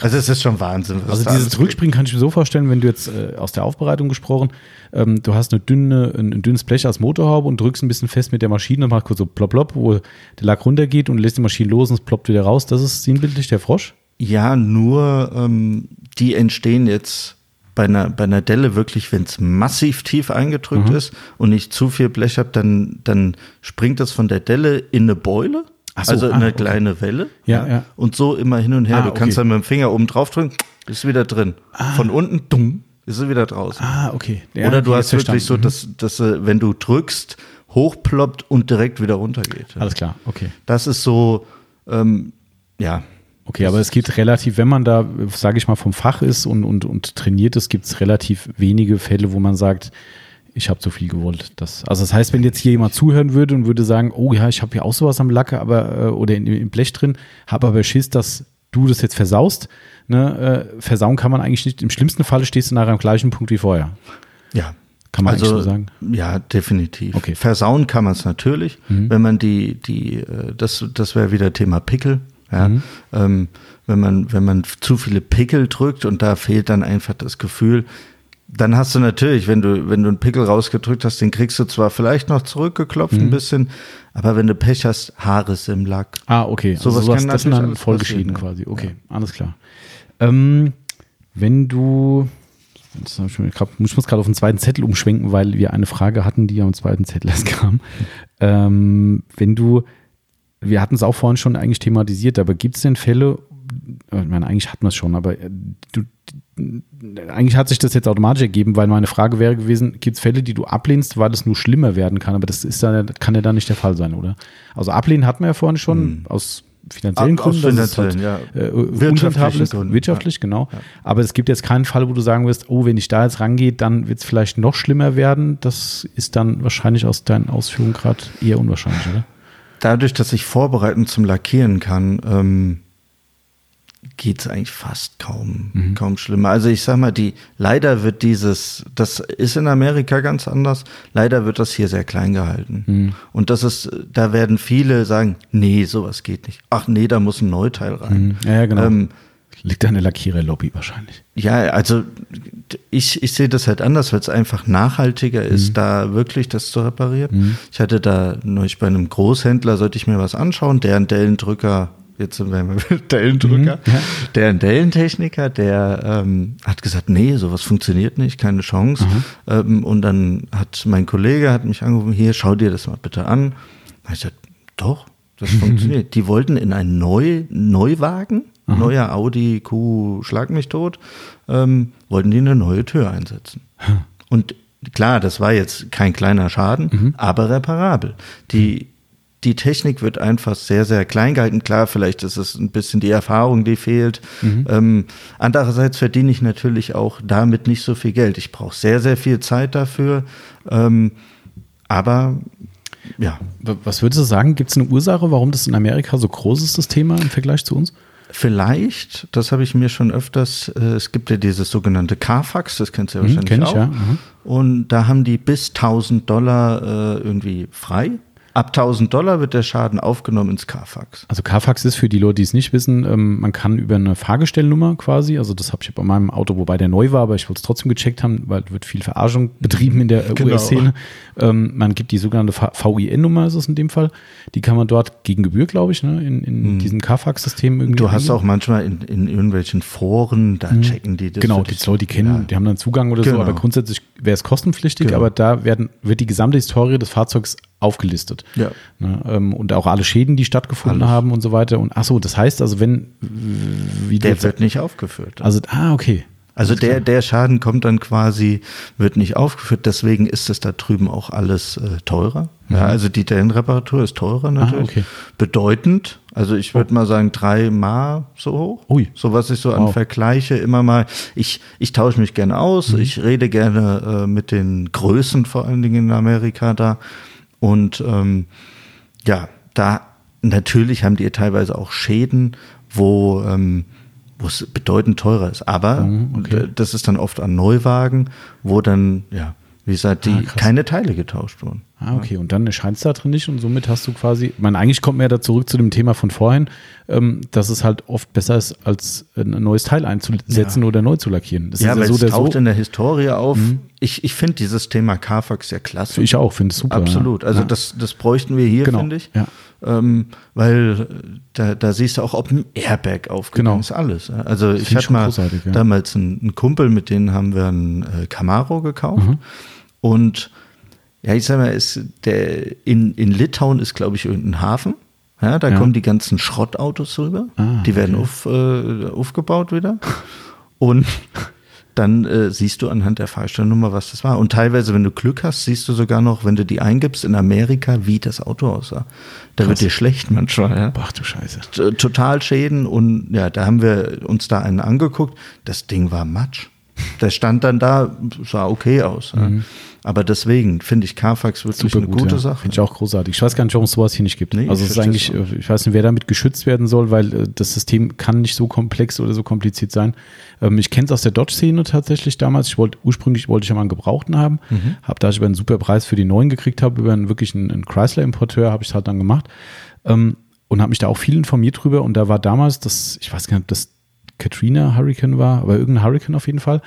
Also es ist schon Wahnsinn. Also dieses Zurückspringen kann ich mir so vorstellen, wenn du jetzt äh, aus der Aufbereitung gesprochen, ähm, du hast eine dünne, ein, ein, dünnes Blech als Motorhaube und drückst ein bisschen fest mit der Maschine und machst kurz so plopp plopp, wo der Lack runtergeht und lässt die Maschine los und es ploppt wieder raus. Das ist sinnbildlich der Frosch? Ja, nur ähm, die entstehen jetzt bei einer, bei einer Delle wirklich, wenn es massiv tief eingedrückt mhm. ist und nicht zu viel Blech habe, dann, dann springt das von der Delle in eine Beule. So, also ah, eine okay. kleine Welle. Ja, ja. Und so immer hin und her. Ah, du kannst dann mit dem Finger oben drauf drücken, ist wieder drin. Ah. Von unten, dumm, ist es wieder draußen. Ah, okay. Ja, Oder du hast wirklich so, dass, dass wenn du drückst, hochploppt und direkt wieder runtergeht. Alles klar, okay. Das ist so, ähm, ja, Okay, aber es gibt relativ, wenn man da, sage ich mal, vom Fach ist und, und, und trainiert ist, gibt es relativ wenige Fälle, wo man sagt, ich habe zu viel gewollt. Das, also das heißt, wenn jetzt hier jemand zuhören würde und würde sagen, oh ja, ich habe hier auch sowas am Lacke, aber äh, oder in, im Blech drin, habe aber Schiss, dass du das jetzt versaust. Ne, äh, versauen kann man eigentlich nicht. Im schlimmsten Fall stehst du nachher am gleichen Punkt wie vorher. Ja. Kann man also, so sagen? Ja, definitiv. Okay. Versauen kann man es natürlich, mhm. wenn man die, die, äh, das, das wäre wieder Thema Pickel. Ja, mhm. ähm, wenn man, wenn man zu viele Pickel drückt und da fehlt dann einfach das Gefühl, dann hast du natürlich, wenn du, wenn du einen Pickel rausgedrückt hast, den kriegst du zwar vielleicht noch zurückgeklopft mhm. ein bisschen, aber wenn du Pech hast, Haares im Lack. Ah, okay. So also sowas, das sind dann voll geschieden quasi. Okay, ja. alles klar. Ähm, wenn du, ich, ich muss gerade auf den zweiten Zettel umschwenken, weil wir eine Frage hatten, die am zweiten Zettel erst kam. Ähm, wenn du wir hatten es auch vorhin schon eigentlich thematisiert, aber gibt es denn Fälle, ich meine, eigentlich hatten wir es schon, aber äh, du, eigentlich hat sich das jetzt automatisch ergeben, weil meine Frage wäre gewesen, gibt es Fälle, die du ablehnst, weil es nur schlimmer werden kann, aber das ist dann, kann ja dann nicht der Fall sein, oder? Also ablehnen hatten wir ja vorhin schon, hm. aus finanziellen Gründen, aus finanziellen, halt, ja. äh, wirtschaftlich, Gründen, wirtschaftlich, ja. genau. Ja. Aber es gibt jetzt keinen Fall, wo du sagen wirst, oh, wenn ich da jetzt rangehe, dann wird es vielleicht noch schlimmer werden. Das ist dann wahrscheinlich aus deinen Ausführungen gerade eher unwahrscheinlich, oder? dadurch, dass ich vorbereiten zum Lackieren kann, ähm, geht es eigentlich fast kaum, mhm. kaum schlimmer. Also ich sag mal, die, leider wird dieses, das ist in Amerika ganz anders, leider wird das hier sehr klein gehalten. Mhm. Und das ist, da werden viele sagen, nee, sowas geht nicht. Ach nee, da muss ein Neuteil rein. Mhm. Ja, genau. Ähm, Liegt an der Lackiererlobby wahrscheinlich. Ja, also ich, ich sehe das halt anders, weil es einfach nachhaltiger mhm. ist, da wirklich das zu reparieren. Mhm. Ich hatte da neulich bei einem Großhändler, sollte ich mir was anschauen, deren Dellendrücker, jetzt sind wir Dellendrücker, mhm. ja. deren Dellentechniker, der ähm, hat gesagt, nee, sowas funktioniert nicht, keine Chance. Ähm, und dann hat mein Kollege hat mich angerufen, hier, schau dir das mal bitte an. Da ich gesagt, doch, das funktioniert. Die wollten in einen Neu Neuwagen Aha. neuer Audi Q Schlag mich tot, ähm, wollten die eine neue Tür einsetzen. Und klar, das war jetzt kein kleiner Schaden, mhm. aber reparabel. Die, die Technik wird einfach sehr, sehr klein gehalten. Klar, vielleicht ist es ein bisschen die Erfahrung, die fehlt. Mhm. Ähm, andererseits verdiene ich natürlich auch damit nicht so viel Geld. Ich brauche sehr, sehr viel Zeit dafür. Ähm, aber ja. Was würdest du sagen, gibt es eine Ursache, warum das in Amerika so groß ist, das Thema im Vergleich zu uns? Vielleicht, das habe ich mir schon öfters, äh, es gibt ja dieses sogenannte Carfax, das kennst du ja mhm, wahrscheinlich kenn ich, auch. Ja. Mhm. Und da haben die bis 1000 Dollar äh, irgendwie frei. Ab 1000 Dollar wird der Schaden aufgenommen ins Carfax. Also Carfax ist für die Leute, die es nicht wissen, ähm, man kann über eine Fahrgestellnummer quasi, also das habe ich bei meinem Auto, wobei der neu war, aber ich wollte es trotzdem gecheckt haben, weil wird viel Verarschung betrieben in der äh, genau. US-Szene. Ähm, man gibt die sogenannte VIN-Nummer, ist es in dem Fall. Die kann man dort gegen Gebühr, glaube ich, ne, in, in hm. diesem Carfax-System irgendwie. Du hast auch manchmal in, in irgendwelchen Foren, da hm. checken die das. Genau, die Leute, die kennen, ja. die haben dann Zugang oder genau. so, aber grundsätzlich wäre es kostenpflichtig, genau. aber da werden, wird die gesamte Historie des Fahrzeugs aufgelistet. Ja. Ne, ähm, und auch alle Schäden, die stattgefunden Alles. haben und so weiter. Und ach so, das heißt also, wenn wie der wird nicht aufgeführt. Also ah okay. Also der, der Schaden kommt dann quasi, wird nicht aufgeführt, deswegen ist es da drüben auch alles äh, teurer. Mhm. Ja, also die Dellenreparatur ist teurer natürlich. Ah, okay. Bedeutend, also ich würde oh. mal sagen dreimal so hoch. Ui. So was ich so an wow. Vergleiche immer mal. Ich, ich tausche mich gerne aus, mhm. ich rede gerne äh, mit den Größen vor allen Dingen in Amerika da. Und ähm, ja, da natürlich haben die teilweise auch Schäden, wo ähm, wo es bedeutend teurer ist. Aber mhm, okay. das ist dann oft an Neuwagen, wo dann ja Wie gesagt, die Ah, keine Teile getauscht wurden. Ah, okay. Und dann erscheint es da drin nicht und somit hast du quasi, ich meine, eigentlich kommt man ja da zurück zu dem Thema von vorhin, ähm, dass es halt oft besser ist, als ein neues Teil einzusetzen oder neu zu lackieren. Das Ja, ist aber ja so es taucht so. in der Historie auf. Ich, ich finde dieses Thema Carfax sehr klasse. Ich auch, finde es super. Absolut. Ja. Also ja. das, das bräuchten wir hier, Genau, finde ich. ja. Ähm, weil da, da siehst du auch, ob ein Airbag aufgegangen Genau. ist, alles. ja. Also ich Find ich hatte mal ja. damals einen, einen Kumpel, mit dem haben wir einen äh, Camaro gekauft. Mhm. Und ja, ich sag mal, ist der, in, in Litauen ist, glaube ich, irgendein Hafen. Ja, da Ja. kommen die ganzen Schrottautos rüber. Ah, die werden auf, äh, aufgebaut wieder. Und dann äh, siehst du anhand der Fahrstellnummer, was das war. Und teilweise, wenn du Glück hast, siehst du sogar noch, wenn du die eingibst in Amerika, wie das Auto aussah. Da wird dir schlecht manchmal. Ja? Ach du Scheiße. T- Total Schäden und ja, da haben wir uns da einen angeguckt. Das Ding war Matsch. Der stand dann da, sah okay aus. Ja. Aber deswegen finde ich Carfax wirklich Super eine gut, gute ja. Sache. Finde ich auch großartig. Ich weiß gar nicht, warum es sowas hier nicht gibt. Nee, also ich es ist eigentlich, versteh's äh, ich weiß nicht, wer damit geschützt werden soll, weil äh, das System kann nicht so komplex oder so kompliziert sein. Ähm, ich kenne es aus der Dodge-Szene tatsächlich damals. Ich wollte ursprünglich wollte ich ja mal einen Gebrauchten haben, Mhm. habe da ich über einen super Preis für die neuen gekriegt habe, über einen wirklich einen, einen Chrysler-Importeur habe ich es halt dann gemacht ähm, und habe mich da auch viel informiert drüber. Und da war damals das, ich weiß gar nicht, ob das Katrina Hurricane war, aber irgendein Hurricane auf jeden Fall.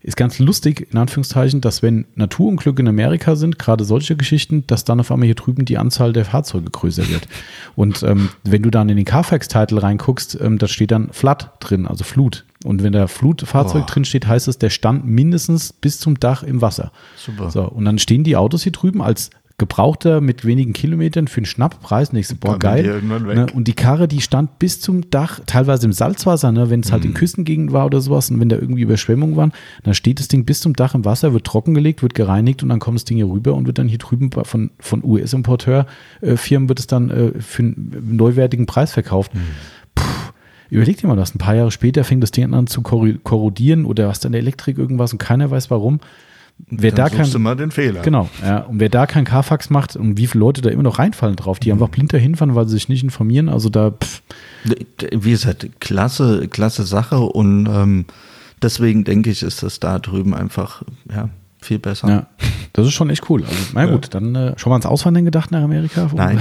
Ist ganz lustig, in Anführungszeichen, dass wenn Naturunglücke in Amerika sind, gerade solche Geschichten, dass dann auf einmal hier drüben die Anzahl der Fahrzeuge größer wird. Und ähm, wenn du dann in den Carfax-Titel reinguckst, ähm, da steht dann Flood drin, also Flut. Und wenn da Flutfahrzeug Boah. drin steht, heißt es, der stand mindestens bis zum Dach im Wasser. Super. So, und dann stehen die Autos hier drüben als Gebrauchter mit wenigen Kilometern für einen Schnapppreis. Nächste, boah, geil. Ne? Und die Karre, die stand bis zum Dach, teilweise im Salzwasser, ne? wenn es Mhm. halt in Küstengegend war oder sowas und wenn da irgendwie Überschwemmungen waren, dann steht das Ding bis zum Dach im Wasser, wird trockengelegt, wird gereinigt und dann kommt das Ding hier rüber und wird dann hier drüben von, von US-Importeur-Firmen wird es dann äh, für einen neuwertigen Preis verkauft. Mhm. Puh, überleg dir mal das. Ein paar Jahre später fängt das Ding an zu korro- korrodieren oder was dann der Elektrik irgendwas und keiner weiß warum. Wer da Dann kein, suchst du mal den Fehler. Genau, ja. Und wer da kein Carfax macht und wie viele Leute da immer noch reinfallen drauf, die einfach blind dahin fahren, weil sie sich nicht informieren, also da, pff, Wie gesagt, klasse, klasse Sache und ähm, deswegen denke ich, ist das da drüben einfach ja, viel besser. ja, das ist schon echt cool. Also, na gut, dann äh, schon mal ans Auswandern gedacht nach Amerika? Nein.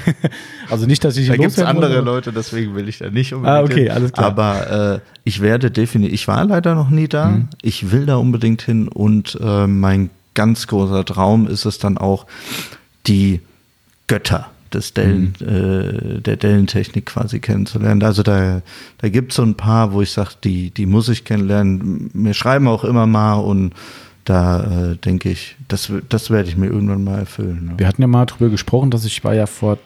also nicht, dass ich Da hier gibt es andere wollte. Leute, deswegen will ich da nicht unbedingt. Ah, okay, hin. alles klar. Aber äh, ich werde definitiv, ich war leider noch nie da. Mhm. Ich will da unbedingt hin und äh, mein ganz großer Traum ist es dann auch, die Götter des Dellen, Mhm. äh, der Dellentechnik quasi kennenzulernen. Also da, da gibt es so ein paar, wo ich sage, die, die muss ich kennenlernen. Mir schreiben auch immer mal und da äh, denke ich, das, das werde ich mir irgendwann mal erfüllen. Ne? Wir hatten ja mal drüber gesprochen, dass ich war ja vor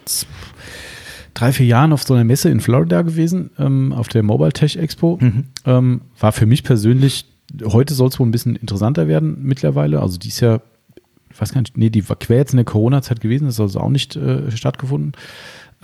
drei, vier Jahren auf so einer Messe in Florida gewesen, ähm, auf der Mobile Tech Expo. Mhm. Ähm, war für mich persönlich, heute soll es wohl ein bisschen interessanter werden mittlerweile. Also die ist ja, ich weiß gar nicht, nee, die war quer jetzt in der Corona-Zeit gewesen, das hat also auch nicht äh, stattgefunden.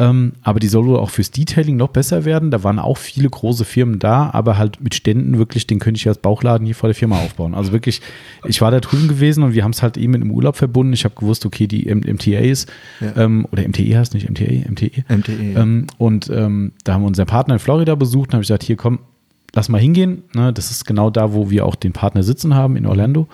Ähm, aber die soll wohl auch fürs Detailing noch besser werden. Da waren auch viele große Firmen da, aber halt mit Ständen wirklich, den könnte ich als Bauchladen hier vor der Firma aufbauen. Also wirklich, ich war da drüben gewesen und wir haben es halt eben mit dem Urlaub verbunden. Ich habe gewusst, okay, die M MTA ist, Ja. ähm, oder MTE heißt nicht, MTA, MTE. MTE. Ähm, und ähm, da haben wir unseren Partner in Florida besucht und habe ich gesagt, hier komm, lass mal hingehen. Ne, das ist genau da, wo wir auch den Partner sitzen haben in Orlando.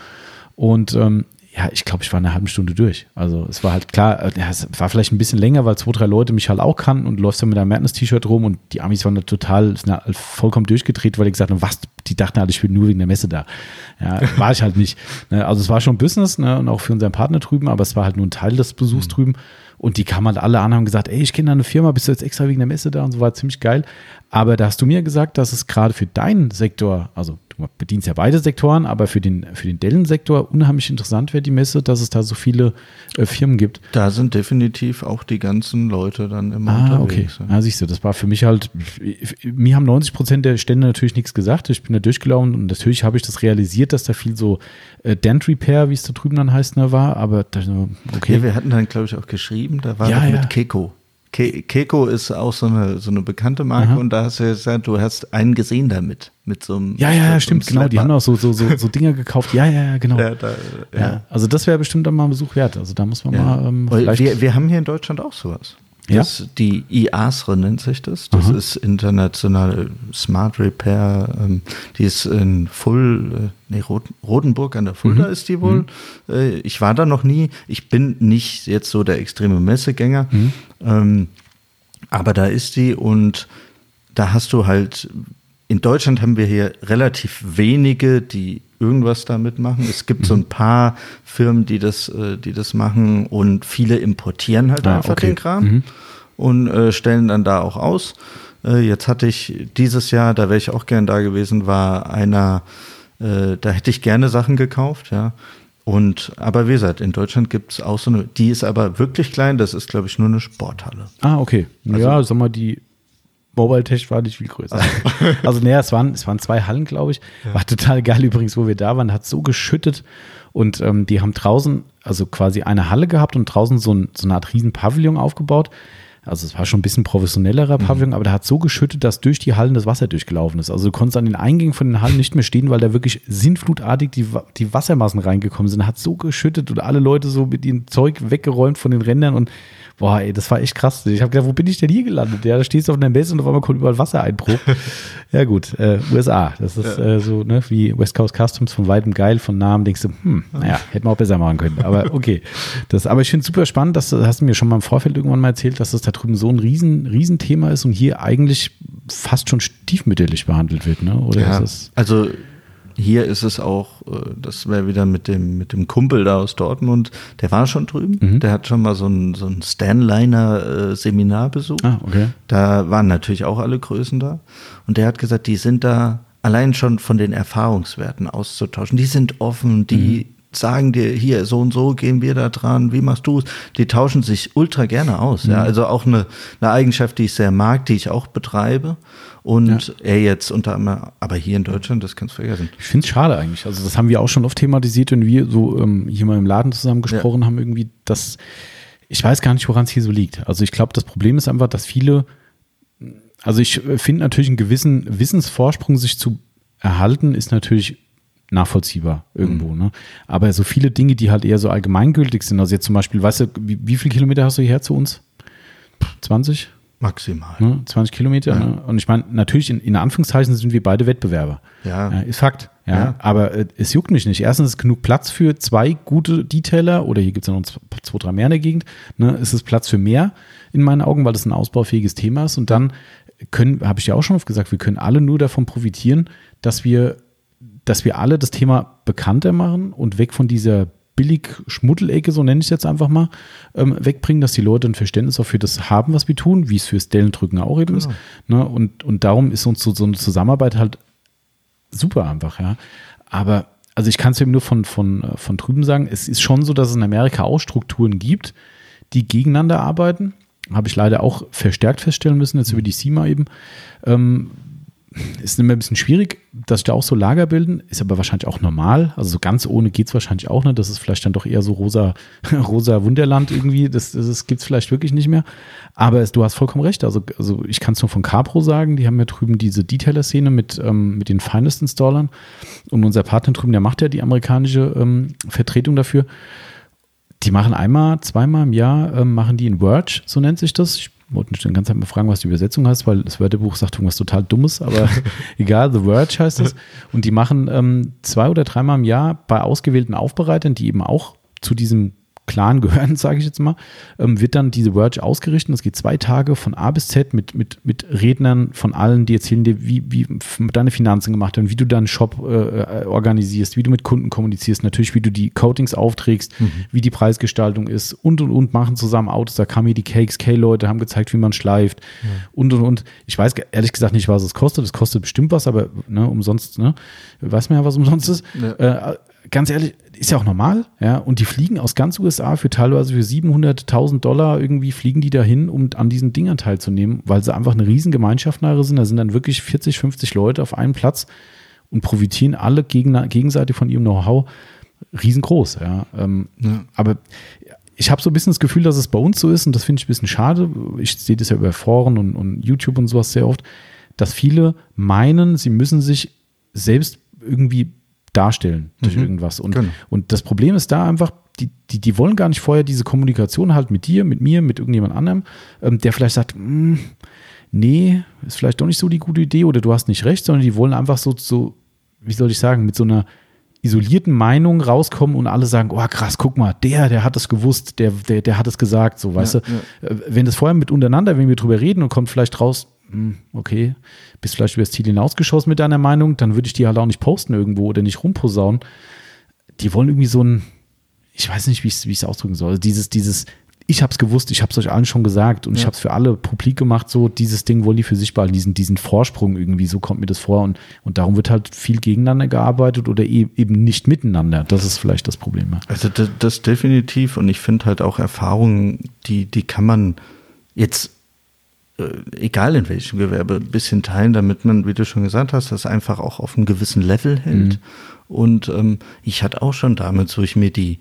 Und ähm, ja, ich glaube, ich war eine halbe Stunde durch. Also es war halt klar, äh, ja, es war vielleicht ein bisschen länger, weil zwei, drei Leute mich halt auch kannten und läufst dann mit einem Madness-T-Shirt rum und die Amis waren da total, da vollkommen durchgedreht, weil die gesagt haben, was, die dachten halt, ich bin nur wegen der Messe da. Ja, war ich halt nicht. Ne, Also es war schon Business ne, und auch für unseren Partner drüben, aber es war halt nur ein Teil des Besuchs drüben. Und die kamen halt alle an und haben gesagt, ey, ich kenne da eine Firma, bist du jetzt extra wegen der Messe da und so war ziemlich geil. Aber da hast du mir gesagt, dass es gerade für deinen Sektor, also du bedienst ja beide Sektoren, aber für den, für den Dellen-Sektor unheimlich interessant wäre die Messe, dass es da so viele äh, Firmen gibt. Da sind definitiv auch die ganzen Leute dann immer Ah, okay. unterwegs. ja. Ja, siehst du, das war für mich halt, mir haben 90 Prozent der Stände natürlich nichts gesagt. Ich bin da durchgelaufen und natürlich habe ich das realisiert, dass da viel so äh, Dent Repair, wie es da drüben dann heißt, ne, war, aber okay. Ja, wir hatten dann, glaube ich, auch geschrieben, da war ja. mit Keko. Ke Keko ist auch so eine, so eine bekannte Marke Aha. und da hast du ja gesagt, du hast einen gesehen damit, mit so einem. ja, ja, ja, stimmt, genau. Die Slapper. haben auch so, so, so, so Dinger gekauft. Ja, ja, ja, genau. Ja, da, Ja, ja. also das wäre bestimmt dann mal ein Besuch wert. Also da muss man mal ähm, wir, wir haben hier in Deutschland auch sowas. Das, ja? Die IASRE nennt sich das. Das Aha. ist internationale Smart Repair. Ähm, die ist in Full, äh, nee, Rot, Rotenburg an der Fulda mhm. ist die wohl. Mhm. Äh, ich war da noch nie. Ich bin nicht jetzt so der extreme Messegänger. Mhm. Ähm, aber da ist die und da hast du halt, in Deutschland haben wir hier relativ wenige, die irgendwas damit machen. Es gibt so ein mhm. paar Firmen, die das, äh, die das machen und viele importieren halt ah, einfach okay. den Kram mhm. und äh, stellen dann da auch aus. Äh, jetzt hatte ich dieses Jahr, da wäre ich auch gern da gewesen, war einer, äh, da hätte ich gerne Sachen gekauft, ja. Und aber wie gesagt, in Deutschland gibt es auch so eine, die ist aber wirklich klein, das ist, glaube ich, nur eine Sporthalle. Ah, okay. Also, ja, sag mal, die Mobile Tech war nicht viel größer. also, naja, es waren, es waren zwei Hallen, glaube ich. Ja. War total geil übrigens, wo wir da waren, hat so geschüttet. Und ähm, die haben draußen, also quasi eine Halle gehabt und draußen so, ein, so eine Art riesen Pavillon aufgebaut. Also es war schon ein bisschen professionellerer mhm. Pavillon, mhm. aber der hat so geschüttet, dass durch die Hallen das Wasser durchgelaufen ist. Also du konntest an den Eingängen von den Hallen nicht mehr stehen, weil da wirklich sinnflutartig die, die Wassermassen reingekommen sind. Hat so geschüttet und alle Leute so mit ihrem Zeug weggeräumt von den Rändern und Boah, ey, das war echt krass. Ich habe gedacht, wo bin ich denn hier gelandet? Ja, da stehst du auf einer Messe und auf einmal kommt überall Wassereinbruch. ja, gut, äh, USA. Das ist ja. äh, so, ne, wie West Coast Customs von weitem geil, von Namen denkst du, hm, naja, hätten wir auch besser machen können. Aber okay. Das, aber ich finde es super spannend, dass hast du mir schon mal im Vorfeld irgendwann mal erzählt, dass das da drüben so ein riesen, riesen Thema ist und hier eigentlich fast schon stiefmütterlich behandelt wird, ne? Oder ja, ist das also hier ist es auch, äh, das wäre wieder mit dem, mit dem Kumpel da aus Dortmund, der war schon drüben, mhm. der hat schon mal so ein, so ein Stanliner-Seminar besucht. Ah, okay. Da waren natürlich auch alle Größen da. Und der hat gesagt, die sind da allein schon von den Erfahrungswerten auszutauschen. Die sind offen, die mhm. sagen dir, hier, so und so gehen wir da dran, wie machst du es? Die tauschen sich ultra gerne aus. Mhm. Ja, also auch eine, eine Eigenschaft, die ich sehr mag, die ich auch betreibe. Und ja. er jetzt unter anderem, aber hier in Deutschland, das kannst du vergessen. Ich finde es schade eigentlich. Also, das haben wir auch schon oft thematisiert, wenn wir so ähm, hier mal im Laden zusammen gesprochen ja. haben, irgendwie, dass ich weiß gar nicht, woran es hier so liegt. Also, ich glaube, das Problem ist einfach, dass viele, also ich finde natürlich einen gewissen Wissensvorsprung sich zu erhalten, ist natürlich nachvollziehbar irgendwo. Mhm. Ne? Aber so viele Dinge, die halt eher so allgemeingültig sind, also jetzt zum Beispiel, weißt du, wie, wie viele Kilometer hast du hierher zu uns? 20? Maximal. Ne? 20 Kilometer. Ja. Ne? Und ich meine, natürlich in, in, Anführungszeichen sind wir beide Wettbewerber. Ja. ja ist Fakt. Ja. ja. Aber äh, es juckt mich nicht. Erstens ist genug Platz für zwei gute Detailer oder hier gibt es ja noch zwei, drei mehr in der Gegend. Ne? Ist es Platz für mehr in meinen Augen, weil das ein ausbaufähiges Thema ist. Und dann können, habe ich ja auch schon oft gesagt, wir können alle nur davon profitieren, dass wir, dass wir alle das Thema bekannter machen und weg von dieser billig Schmuddelecke, so nenne ich es jetzt einfach mal, ähm, wegbringen, dass die Leute ein Verständnis auch für das haben, was wir tun, wie es fürs Dellendrücken auch eben genau. ist. Ne? Und, und darum ist uns so, so eine Zusammenarbeit halt super einfach, ja. Aber also ich kann es eben nur von, von, äh, von drüben sagen, es ist schon so, dass es in Amerika auch Strukturen gibt, die gegeneinander arbeiten. Habe ich leider auch verstärkt feststellen müssen, jetzt über die CIMA eben. Ähm, ist immer ein bisschen schwierig, dass sich da auch so Lager bilden, ist aber wahrscheinlich auch normal. Also so ganz ohne geht es wahrscheinlich auch nicht. Das ist vielleicht dann doch eher so rosa, rosa Wunderland irgendwie. Das, das, gibt es vielleicht wirklich nicht mehr. Aber es, du hast vollkommen recht. Also, also ich kann es nur von Capro sagen. Die haben ja drüben diese Detailer-Szene mit, ähm, mit den Finest Installern. Und unser Partner drüben, der macht ja die amerikanische ähm, Vertretung dafür. Die machen einmal, zweimal im Jahr, ähm, machen die in Word, so nennt sich das. Ich wollte mich dann ganz mal fragen, was die Übersetzung heißt, weil das Wörterbuch sagt irgendwas total Dummes, aber egal, The Verge heißt es. Und die machen ähm, zwei oder dreimal im Jahr bei ausgewählten Aufbereitern, die eben auch zu diesem Clan gehören, sage ich jetzt mal, ähm, wird dann diese Verge ausgerichtet. Das geht zwei Tage von A bis Z mit, mit, mit Rednern von allen, die erzählen dir, wie, wie deine Finanzen gemacht haben, wie du deinen Shop äh, äh, organisierst, wie du mit Kunden kommunizierst, natürlich, wie du die Coatings aufträgst, mhm. wie die Preisgestaltung ist und und und machen zusammen Autos. Da kamen hier die Cakes, K-Leute, haben gezeigt, wie man schleift mhm. und und und. Ich weiß ehrlich gesagt nicht, was es kostet. Es kostet bestimmt was, aber ne, umsonst, ne? Weiß man ja, was umsonst ist. Ja. Äh, ganz ehrlich, ist ja auch normal, ja, und die fliegen aus ganz USA für teilweise für 700.000 Dollar irgendwie fliegen die dahin, um an diesen Dingern teilzunehmen, weil sie einfach eine riesen Gemeinschaft nachher sind. Da sind dann wirklich 40, 50 Leute auf einem Platz und profitieren alle gegen, gegenseitig von ihrem Know-how riesengroß, ja. Ähm, ja. Aber ich habe so ein bisschen das Gefühl, dass es bei uns so ist und das finde ich ein bisschen schade. Ich sehe das ja über Foren und, und YouTube und sowas sehr oft, dass viele meinen, sie müssen sich selbst irgendwie darstellen durch Mhm. irgendwas. Und, Genau. und das Problem ist da einfach, die, die, die wollen gar nicht vorher diese Kommunikation halt mit dir, mit mir, mit irgendjemand anderem, ähm, der vielleicht sagt, "Hm, nee, ist vielleicht doch nicht so die gute Idee oder du hast nicht recht, sondern die wollen einfach so, so wie soll ich sagen, mit so einer isolierten Meinung rauskommen und alle sagen, oh krass, guck mal, der, der hat das gewusst, der, der, der hat es gesagt, so, weißt Ja, du. Äh, Wenn das vorher mit untereinander, wenn wir drüber reden und kommt vielleicht raus, okay, bist vielleicht über das Ziel hinausgeschossen mit deiner Meinung, dann würde ich die halt auch nicht posten irgendwo oder nicht rumposaunen. Die wollen irgendwie so ein, ich weiß nicht, wie ich es ausdrücken soll, Also dieses, dieses, ich hab's gewusst, ich hab's euch allen schon gesagt und ich Ja. hab's für alle publik gemacht, so dieses Ding wollen die für sich behalten, diesen, diesen Vorsprung irgendwie, so kommt mir das vor und, und darum wird halt viel gegeneinander gearbeitet oder e- eben nicht miteinander. Das ist vielleicht das Problem. ja. Also das, das definitiv und ich finde halt auch Erfahrungen, die, die kann man jetzt, egal in welchem Gewerbe, ein bisschen teilen, damit man, wie du schon gesagt hast, das einfach auch auf einem gewissen Level hält. Und ähm, ich hatte auch schon damals, wo ich mir die,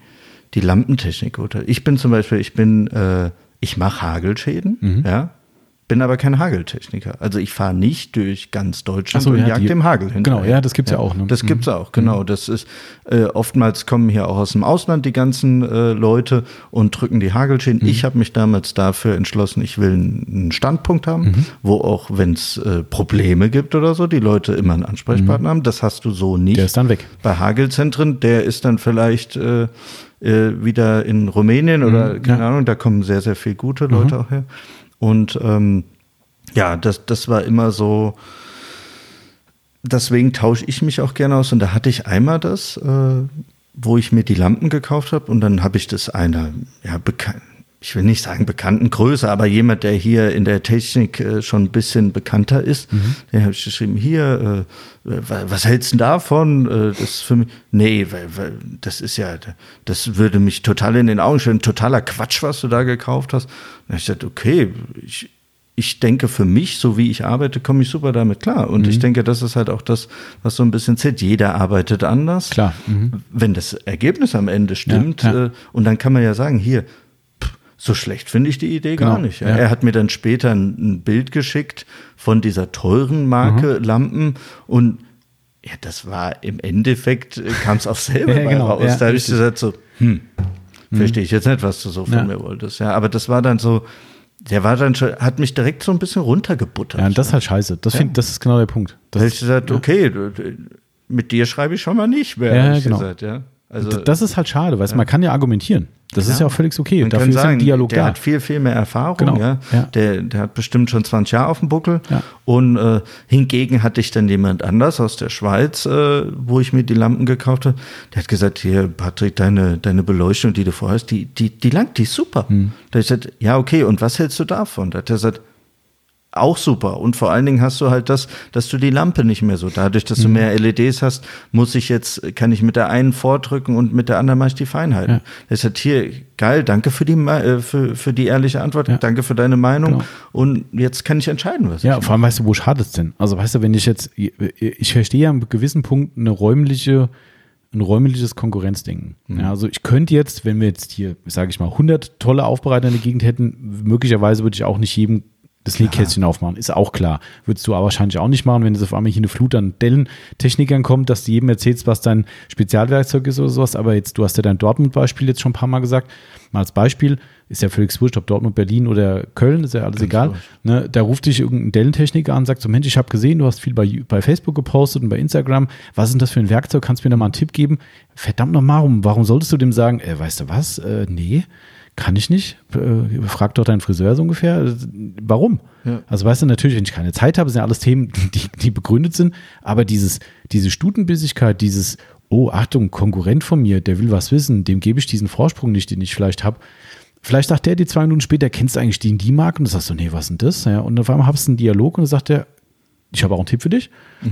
die Lampentechnik oder ich bin zum Beispiel, ich bin, äh, ich mache Hagelschäden, ja, bin aber kein Hageltechniker. Also ich fahre nicht durch ganz Deutschland so, und ja, jag die- dem Hagel hinterher. Genau, ja, das gibt's ja auch, ne? Das Mhm. gibt's auch, genau. Das ist äh, oftmals kommen hier auch aus dem Ausland die ganzen äh, Leute und drücken die Hagelschäden. Mhm. Ich habe mich damals dafür entschlossen, ich will einen Standpunkt haben, Mhm. wo auch wenn es äh, Probleme gibt oder so, die Leute immer einen Ansprechpartner haben. Das hast du so nicht. Mhm. Der ist dann weg. Bei Hagelzentren, der ist dann vielleicht äh, äh, wieder in Rumänien oder Mhm, keine ja. Ahnung, da kommen sehr, sehr viele gute Leute auch her. Und ähm, ja, das, das war immer so, deswegen tausche ich mich auch gerne aus. Und da hatte ich einmal das, äh, wo ich mir die Lampen gekauft habe und dann habe ich das einer, ja, bekannt. Ich will nicht sagen bekannten Größe, aber jemand, der hier in der Technik äh, schon ein bisschen bekannter ist, der habe ich geschrieben, hier, äh, wa- was hältst du davon? Äh, das ist für mich, nee, weil, weil das ist ja, das würde mich total in den Augen stellen, totaler Quatsch, was du da gekauft hast. Und ich gesagt, okay, ich, ich denke für mich, so wie ich arbeite, komme ich super damit klar. Und Mhm. ich denke, das ist halt auch das, was so ein bisschen zählt. Jeder arbeitet anders. Klar. Mhm. Wenn das Ergebnis am Ende stimmt, Ja, ja. Äh, und dann kann man ja sagen, hier, so schlecht finde ich die Idee gar Genau, nicht. Ja. ja. Er hat mir dann später ein, Bild geschickt von dieser teuren Marke Mhm. Lampen und ja, das war im Endeffekt, kam es auf selber Ja, genau, raus. ja, da habe ich gesagt so, hm, verstehe ich jetzt nicht, was du so von Ja. mir wolltest. Ja, aber das war dann so, der war dann schon, hat mich direkt so ein bisschen runtergebuttert. Ja, und das ist halt scheiße. Das, find, das ist genau der Punkt. Das, da habe ich gesagt, okay, mit dir schreibe ich schon mal nicht mehr, Ja, genau. gesagt, ja. Also, das ist halt schade, weil man kann ja argumentieren. Das ist ja auch völlig okay. man Dafür kann ist ja sagen, ein Dialog der da. hat viel, viel mehr Erfahrung. Genau, Ja. ja. Der, der hat bestimmt schon 20 Jahre auf dem Buckel. Ja. Und äh, hingegen hatte ich dann jemand anders aus der Schweiz, äh, wo ich mir die Lampen gekauft habe. Der hat gesagt, hier, Patrick, deine, deine Beleuchtung, die du vorhast, die, die, die langt, die ist super. Hm. Da ich gesagt, ja, okay, und was hältst du davon? Da hat er gesagt, auch super. Und vor allen Dingen hast du halt das, dass du die Lampe nicht mehr so. Dadurch, dass Mhm. du mehr LEDs hast, muss ich jetzt, kann ich mit der einen vordrücken und mit der anderen mache ich die Feinheiten. Ja. Das ist halt hier, geil, danke für die, äh, für, für die ehrliche Antwort, Ja. danke für deine Meinung. Genau. Und jetzt kann ich entscheiden, was Ja, ich vor allem weißt du, wo schadet es denn? Also weißt du, wenn ich jetzt, ich verstehe ja an gewissen Punkt eine räumliche, ein räumliches Konkurrenzdenken. Ja, also ich könnte jetzt, wenn wir jetzt hier, sage ich mal, 100 tolle Aufbereiter in der Gegend hätten, möglicherweise würde ich auch nicht jedem das Nähkästchen aufmachen, ist auch klar. Würdest du aber wahrscheinlich auch nicht machen, wenn es auf einmal hier eine Flut an Dellen-Technikern kommt, dass du jedem erzählst, was dein Spezialwerkzeug ist oder sowas. Aber jetzt, du hast ja dein Dortmund-Beispiel jetzt schon ein paar Mal gesagt. Mal als Beispiel, ist ja völlig wurscht, ob Dortmund, Berlin oder Köln, ist ja alles egal. wurscht. Ne, da ruft dich irgendein Dellentechniker an, sagt so, Mensch, ich habe gesehen, du hast viel bei, bei Facebook gepostet und bei Instagram. Was ist denn das für ein Werkzeug? Kannst du mir da mal einen Tipp geben? Verdammt nochmal, warum, warum solltest du dem sagen, äh, weißt du was? Äh, nee, kann ich nicht. Äh, frag doch deinen Friseur so ungefähr. Äh, Warum? Ja. Also weißt du, natürlich, wenn ich keine Zeit habe, sind ja alles Themen, die, die begründet sind, aber dieses, diese Stutenbissigkeit, dieses, oh, Achtung, Konkurrent von mir, der will was wissen, dem gebe ich diesen Vorsprung nicht, den ich vielleicht habe. Vielleicht sagt der dir zwei Minuten später, kennst du eigentlich die und die Marke? Und du sagst so, nee, was ist denn das? Ja, und auf einmal hast du einen Dialog und dann sagt der, ich habe auch einen Tipp für dich.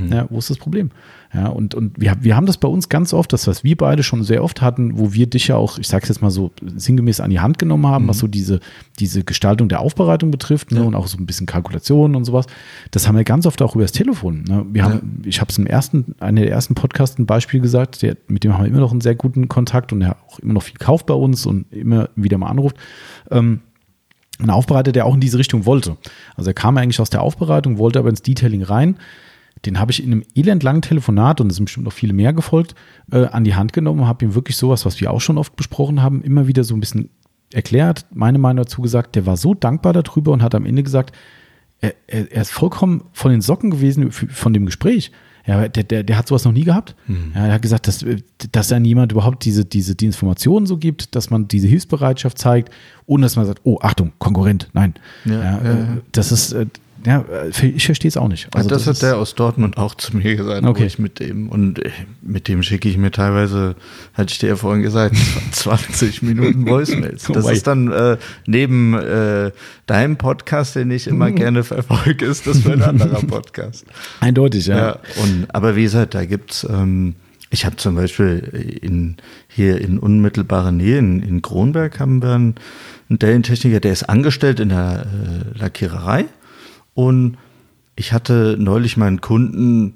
Ja, wo ist das Problem? Ja, und, und wir, wir haben das bei uns ganz oft, das, was wir beide schon sehr oft hatten, wo wir dich ja auch, ich sage es jetzt mal so, sinngemäß an die Hand genommen haben, was so diese, diese Gestaltung der Aufbereitung betrifft ne, und auch so ein bisschen Kalkulation und sowas. Das haben wir ganz oft auch über das Telefon. Ne? Wir haben, Ich habe es im ersten, einer der ersten Podcasts ein Beispiel gesagt, der, mit dem haben wir immer noch einen sehr guten Kontakt und der auch immer noch viel kauft bei uns und immer wieder mal anruft. Ähm, ein Aufbereiter, der auch in diese Richtung wollte. Also er kam eigentlich aus der Aufbereitung, wollte aber ins Detailing rein. den habe ich in einem elendlangen Telefonat, und es sind bestimmt noch viele mehr gefolgt, äh, an die Hand genommen und habe ihm wirklich sowas, was wir auch schon oft besprochen haben, immer wieder so ein bisschen erklärt, meine Meinung dazu gesagt. Der war so dankbar darüber und hat am Ende gesagt, er, er, er ist vollkommen von den Socken gewesen von dem Gespräch. Ja, der, der, der hat sowas noch nie gehabt. Mhm. Ja, er hat gesagt, dass, dass dann jemand überhaupt diese, diese die Informationen so gibt, dass man diese Hilfsbereitschaft zeigt, ohne dass man sagt, oh, Achtung, Konkurrent, nein. Ja, ja, ja. Das ist, äh, ja, ich verstehe es auch nicht. Also das, das, hat der aus Dortmund auch zu mir gesagt, okay. ich mit dem und äh, mit dem schicke ich mir teilweise, hatte ich dir ja vorhin gesagt, 20 Minuten Voicemails. Das ist dann äh, neben äh, deinem Podcast, den ich immer gerne verfolge, ist das für ein anderer Podcast. Eindeutig, ja. ja und, aber wie gesagt, da gibt's ähm, ich habe zum Beispiel in, hier in unmittelbarer Nähe in, in Kronberg haben wir einen, einen Dellentechniker, der ist angestellt in der äh, Lackiererei und ich hatte neulich meinen Kunden,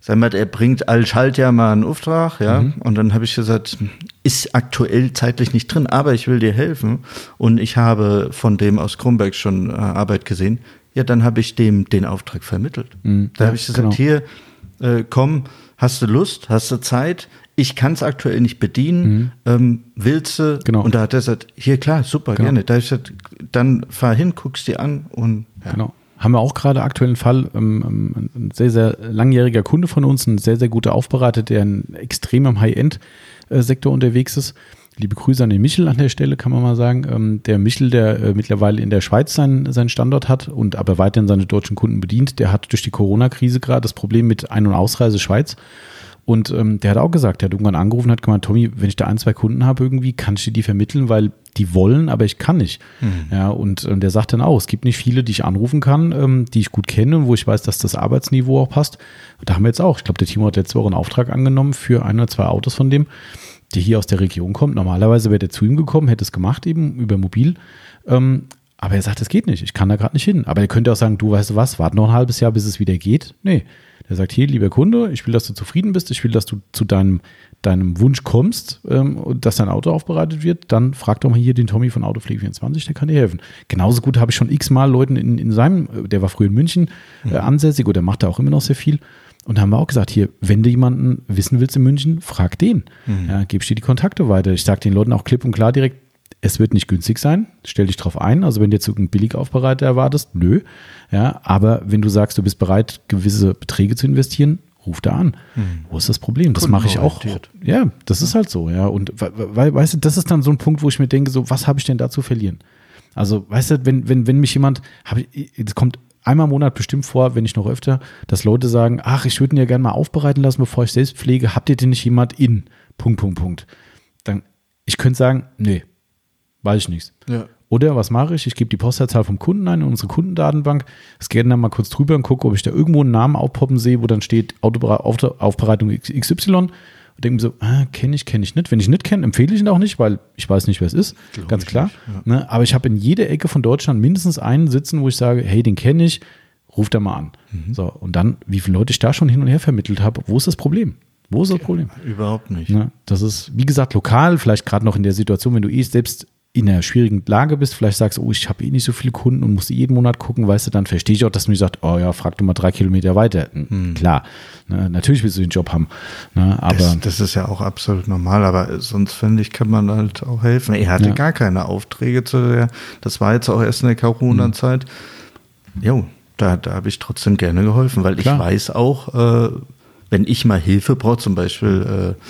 sag mal, er bringt all Schaltjahr mal einen Auftrag, ja. Mhm. Und dann habe ich gesagt, ist aktuell zeitlich nicht drin, aber ich will dir helfen. Und ich habe von dem aus Kronberg schon äh, Arbeit gesehen. Ja, dann habe ich dem den Auftrag vermittelt. Mhm. Da habe ich gesagt, genau. hier, äh, komm, hast du Lust, hast du Zeit? Ich kann es aktuell nicht bedienen. Mhm. Ähm, willst du? Genau. Und da hat er gesagt, hier klar, super, genau. gerne. Da habe ich gesagt, dann fahr hin, guck's dir an und ja. Genau haben wir auch gerade aktuellen Fall, ähm, ähm, ein sehr, sehr langjähriger Kunde von uns, ein sehr, sehr guter Aufbereiter, der ein extrem im High-End-Sektor unterwegs ist. Liebe Grüße an den Michel an der Stelle, kann man mal sagen. Ähm, der Michel, der äh, mittlerweile in der Schweiz seinen, seinen Standort hat und aber weiterhin seine deutschen Kunden bedient, der hat durch die Corona-Krise gerade das Problem mit Ein- und Ausreise Schweiz und ähm, der hat auch gesagt, der hat irgendwann angerufen und hat gemeint, Tommy, wenn ich da ein, zwei Kunden habe irgendwie, kann ich dir die vermitteln, weil die wollen, aber ich kann nicht. Mhm. Ja, und ähm, der sagt dann auch, es gibt nicht viele, die ich anrufen kann, ähm, die ich gut kenne, wo ich weiß, dass das Arbeitsniveau auch passt. Und da haben wir jetzt auch, ich glaube, der Timo hat letzte Woche einen Auftrag angenommen für ein oder zwei Autos von dem, die hier aus der Region kommt. Normalerweise wäre der zu ihm gekommen, hätte es gemacht eben über Mobil. Ähm, aber er sagt, es geht nicht, ich kann da gerade nicht hin. Aber er könnte auch sagen, du weißt du was, warte noch ein halbes Jahr, bis es wieder geht. Nee, der sagt, hier, lieber Kunde, ich will, dass du zufrieden bist, ich will, dass du zu deinem, deinem Wunsch kommst ähm, und dass dein Auto aufbereitet wird, dann frag doch mal hier den Tommy von Autopflege24, der kann dir helfen. Genauso gut habe ich schon x-mal Leuten in, in seinem, der war früher in München äh, mhm. ansässig oder macht da auch immer noch sehr viel. Und da haben wir auch gesagt, hier, wenn du jemanden wissen willst in München, frag den. Mhm. Ja, gibst dir die Kontakte weiter. Ich sage den Leuten auch klipp und klar direkt, es wird nicht günstig sein. Stell dich drauf ein. Also wenn du jetzt irgendeinen Billigaufbereiter erwartest, nö. Ja, aber wenn du sagst, du bist bereit, gewisse Beträge zu investieren, ruf da an. Hm. Wo ist das Problem? Das mache ich auch. Ja, das ist halt so, ja. Und we weißt du, das ist dann so ein Punkt, wo ich mir denke, so, was habe ich denn da zu verlieren? Also, weißt du, wenn, wenn, wenn mich jemand, es kommt einmal im Monat bestimmt vor, wenn nicht noch öfter, dass Leute sagen, ach, ich würde ihn ja gerne mal aufbereiten lassen, bevor ich selbst pflege. Habt ihr denn nicht jemand in? Punkt, Punkt, Punkt. Dann, ich könnte sagen, nee, Weiß ich nichts. Ja. Oder was mache ich? Ich gebe die Postleitzahl vom Kunden ein in unsere Kundendatenbank, scanne dann mal kurz drüber und gucke, ob ich da irgendwo einen Namen aufpoppen sehe, wo dann steht Aufbereitung XY und denke mir so, ah, kenne ich, kenne ich nicht. Wenn ich nicht kenne, empfehle ich ihn auch nicht, weil ich weiß nicht, wer es ist. Glaub ganz klar. Nicht, ja. ne? Aber ich habe in jeder Ecke von Deutschland mindestens einen sitzen, wo ich sage, hey, den kenne ich, ruf da mal an. Mhm. So, und dann, wie viele Leute ich da schon hin und her vermittelt habe, wo ist das Problem? Wo ist das Problem? Überhaupt nicht. Ne? Das ist, wie gesagt, lokal, vielleicht gerade noch in der Situation, wenn du eh selbst in einer schwierigen Lage bist, vielleicht sagst, oh, ich habe eh nicht so viele Kunden und muss jeden Monat gucken, weißt du, dann verstehe ich auch, dass man sagt, oh ja, frag du mal drei Kilometer weiter. Hm. Klar, ne, natürlich willst du den Job haben. Ne, aber das, das, ist ja auch absolut normal, aber sonst finde ich, kann man halt auch helfen. Er hatte ja. gar keine Aufträge zu der, das war jetzt auch erst in der Corona-Zeit. Hm. Jo, da, da habe ich trotzdem gerne geholfen, weil Klar. ich weiß auch, äh, wenn ich mal Hilfe brauche, zum Beispiel äh,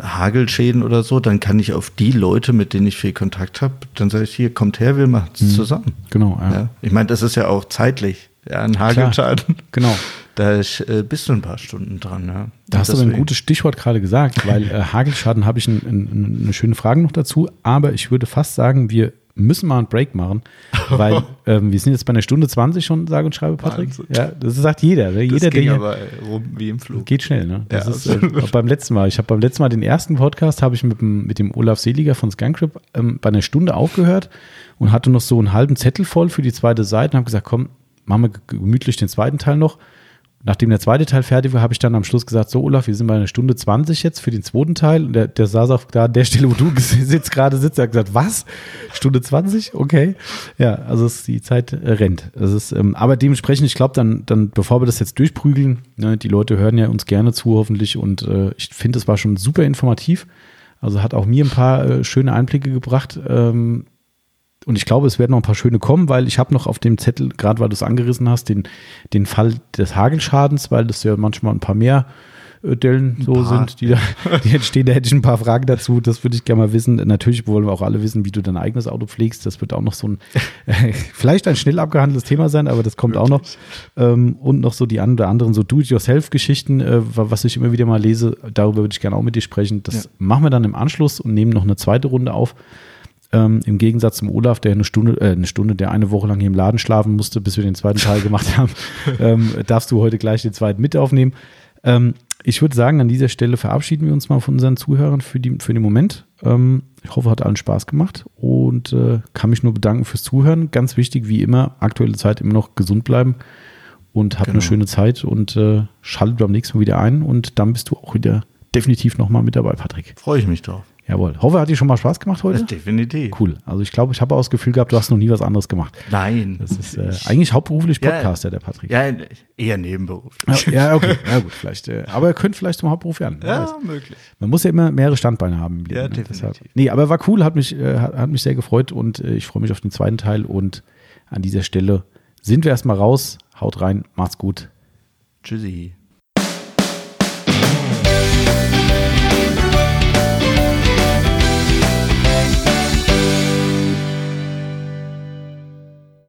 Hagelschäden oder so, dann kann ich auf die Leute, mit denen ich viel Kontakt habe, dann sage ich, hier, kommt her, wir machen es mhm. zusammen. Genau, ja. ja. Ich meine, das ist ja auch zeitlich, ja, ein Hagelschaden. genau. Da äh, bist du ein paar Stunden dran, ja. Da hast du aber ein gutes Stichwort gerade gesagt, weil äh, Hagelschaden habe ich ein, ein, eine schöne Frage noch dazu, aber ich würde fast sagen, wir müssen mal einen Break machen, weil ähm, wir sind jetzt bei einer Stunde 20 schon, sage und schreibe, Patrick. Wahnsinn. Ja, das sagt jeder. Ne? Jeder, das ging der aber rum wie im Flug. Geht schnell, ne? Das ja, ist äh, beim letzten Mal. Ich habe beim letzten Mal den ersten Podcast habe ich mit dem, mit dem Olaf Seliger von Scancrip ähm, bei einer Stunde aufgehört und hatte noch so einen halben Zettel voll für die zweite Seite und habe gesagt, komm, machen wir gemütlich den zweiten Teil noch Nachdem der zweite Teil fertig war, habe ich dann am Schluss gesagt, so Olaf, wir sind bei einer Stunde 20 jetzt für den zweiten Teil. Und der, der saß auch da an der Stelle, wo du sitzt, gerade sitzt, er hat gesagt, was? Stunde 20? Okay. Ja, also es, die Zeit äh, rennt. Das ist, ähm, aber dementsprechend, ich glaube, dann, dann, bevor wir das jetzt durchprügeln, ne, die Leute hören ja uns gerne zu, hoffentlich. Und äh, ich finde, es war schon super informativ. Also hat auch mir ein paar äh, schöne Einblicke gebracht. Ähm, und ich glaube, es werden noch ein paar schöne kommen, weil ich habe noch auf dem Zettel, gerade weil du es angerissen hast, den, den Fall des Hagelschadens, weil das ja manchmal ein paar mehr äh, Dellen so sind, die, da, die entstehen. Da hätte ich ein paar Fragen dazu. Das würde ich gerne mal wissen. Natürlich wollen wir auch alle wissen, wie du dein eigenes Auto pflegst. Das wird auch noch so ein, äh, vielleicht ein schnell abgehandeltes Thema sein, aber das kommt Wirklich? auch noch. Ähm, und noch so die anderen so Do-it-yourself-Geschichten, äh, was ich immer wieder mal lese. Darüber würde ich gerne auch mit dir sprechen. Das ja. machen wir dann im Anschluss und nehmen noch eine zweite Runde auf. Ähm, Im Gegensatz zum Olaf, der eine Stunde, äh, eine Stunde, der eine Woche lang hier im Laden schlafen musste, bis wir den zweiten Teil gemacht haben, ähm, darfst du heute gleich den zweiten mit aufnehmen. Ähm, ich würde sagen, an dieser Stelle verabschieden wir uns mal von unseren Zuhörern für, die, für den Moment. Ähm, ich hoffe, hat allen Spaß gemacht und äh, kann mich nur bedanken fürs Zuhören. Ganz wichtig, wie immer, aktuelle Zeit immer noch gesund bleiben und habt genau. eine schöne Zeit und äh, schaltet beim nächsten Mal wieder ein und dann bist du auch wieder definitiv nochmal mit dabei, Patrick. Freue ich mich drauf. Jawohl. Hoffe, hat dir schon mal Spaß gemacht heute? Ja, definitiv. Cool. Also ich glaube, ich habe auch das Gefühl gehabt, du hast noch nie was anderes gemacht. Nein. Das ist äh, eigentlich hauptberuflich Podcaster, ja, der Patrick. Ja, eher nebenberuflich. Ja, okay. Ja, gut, vielleicht. Äh, aber er könnte vielleicht zum Hauptberuf werden. Ja, weiß. möglich. Man muss ja immer mehrere Standbeine haben. Ja, ne? definitiv. Deshalb. Nee, aber war cool, hat mich, äh, hat, hat, mich sehr gefreut und äh, ich freue mich auf den zweiten Teil und an dieser Stelle sind wir erstmal raus. Haut rein, macht's gut. Tschüssi.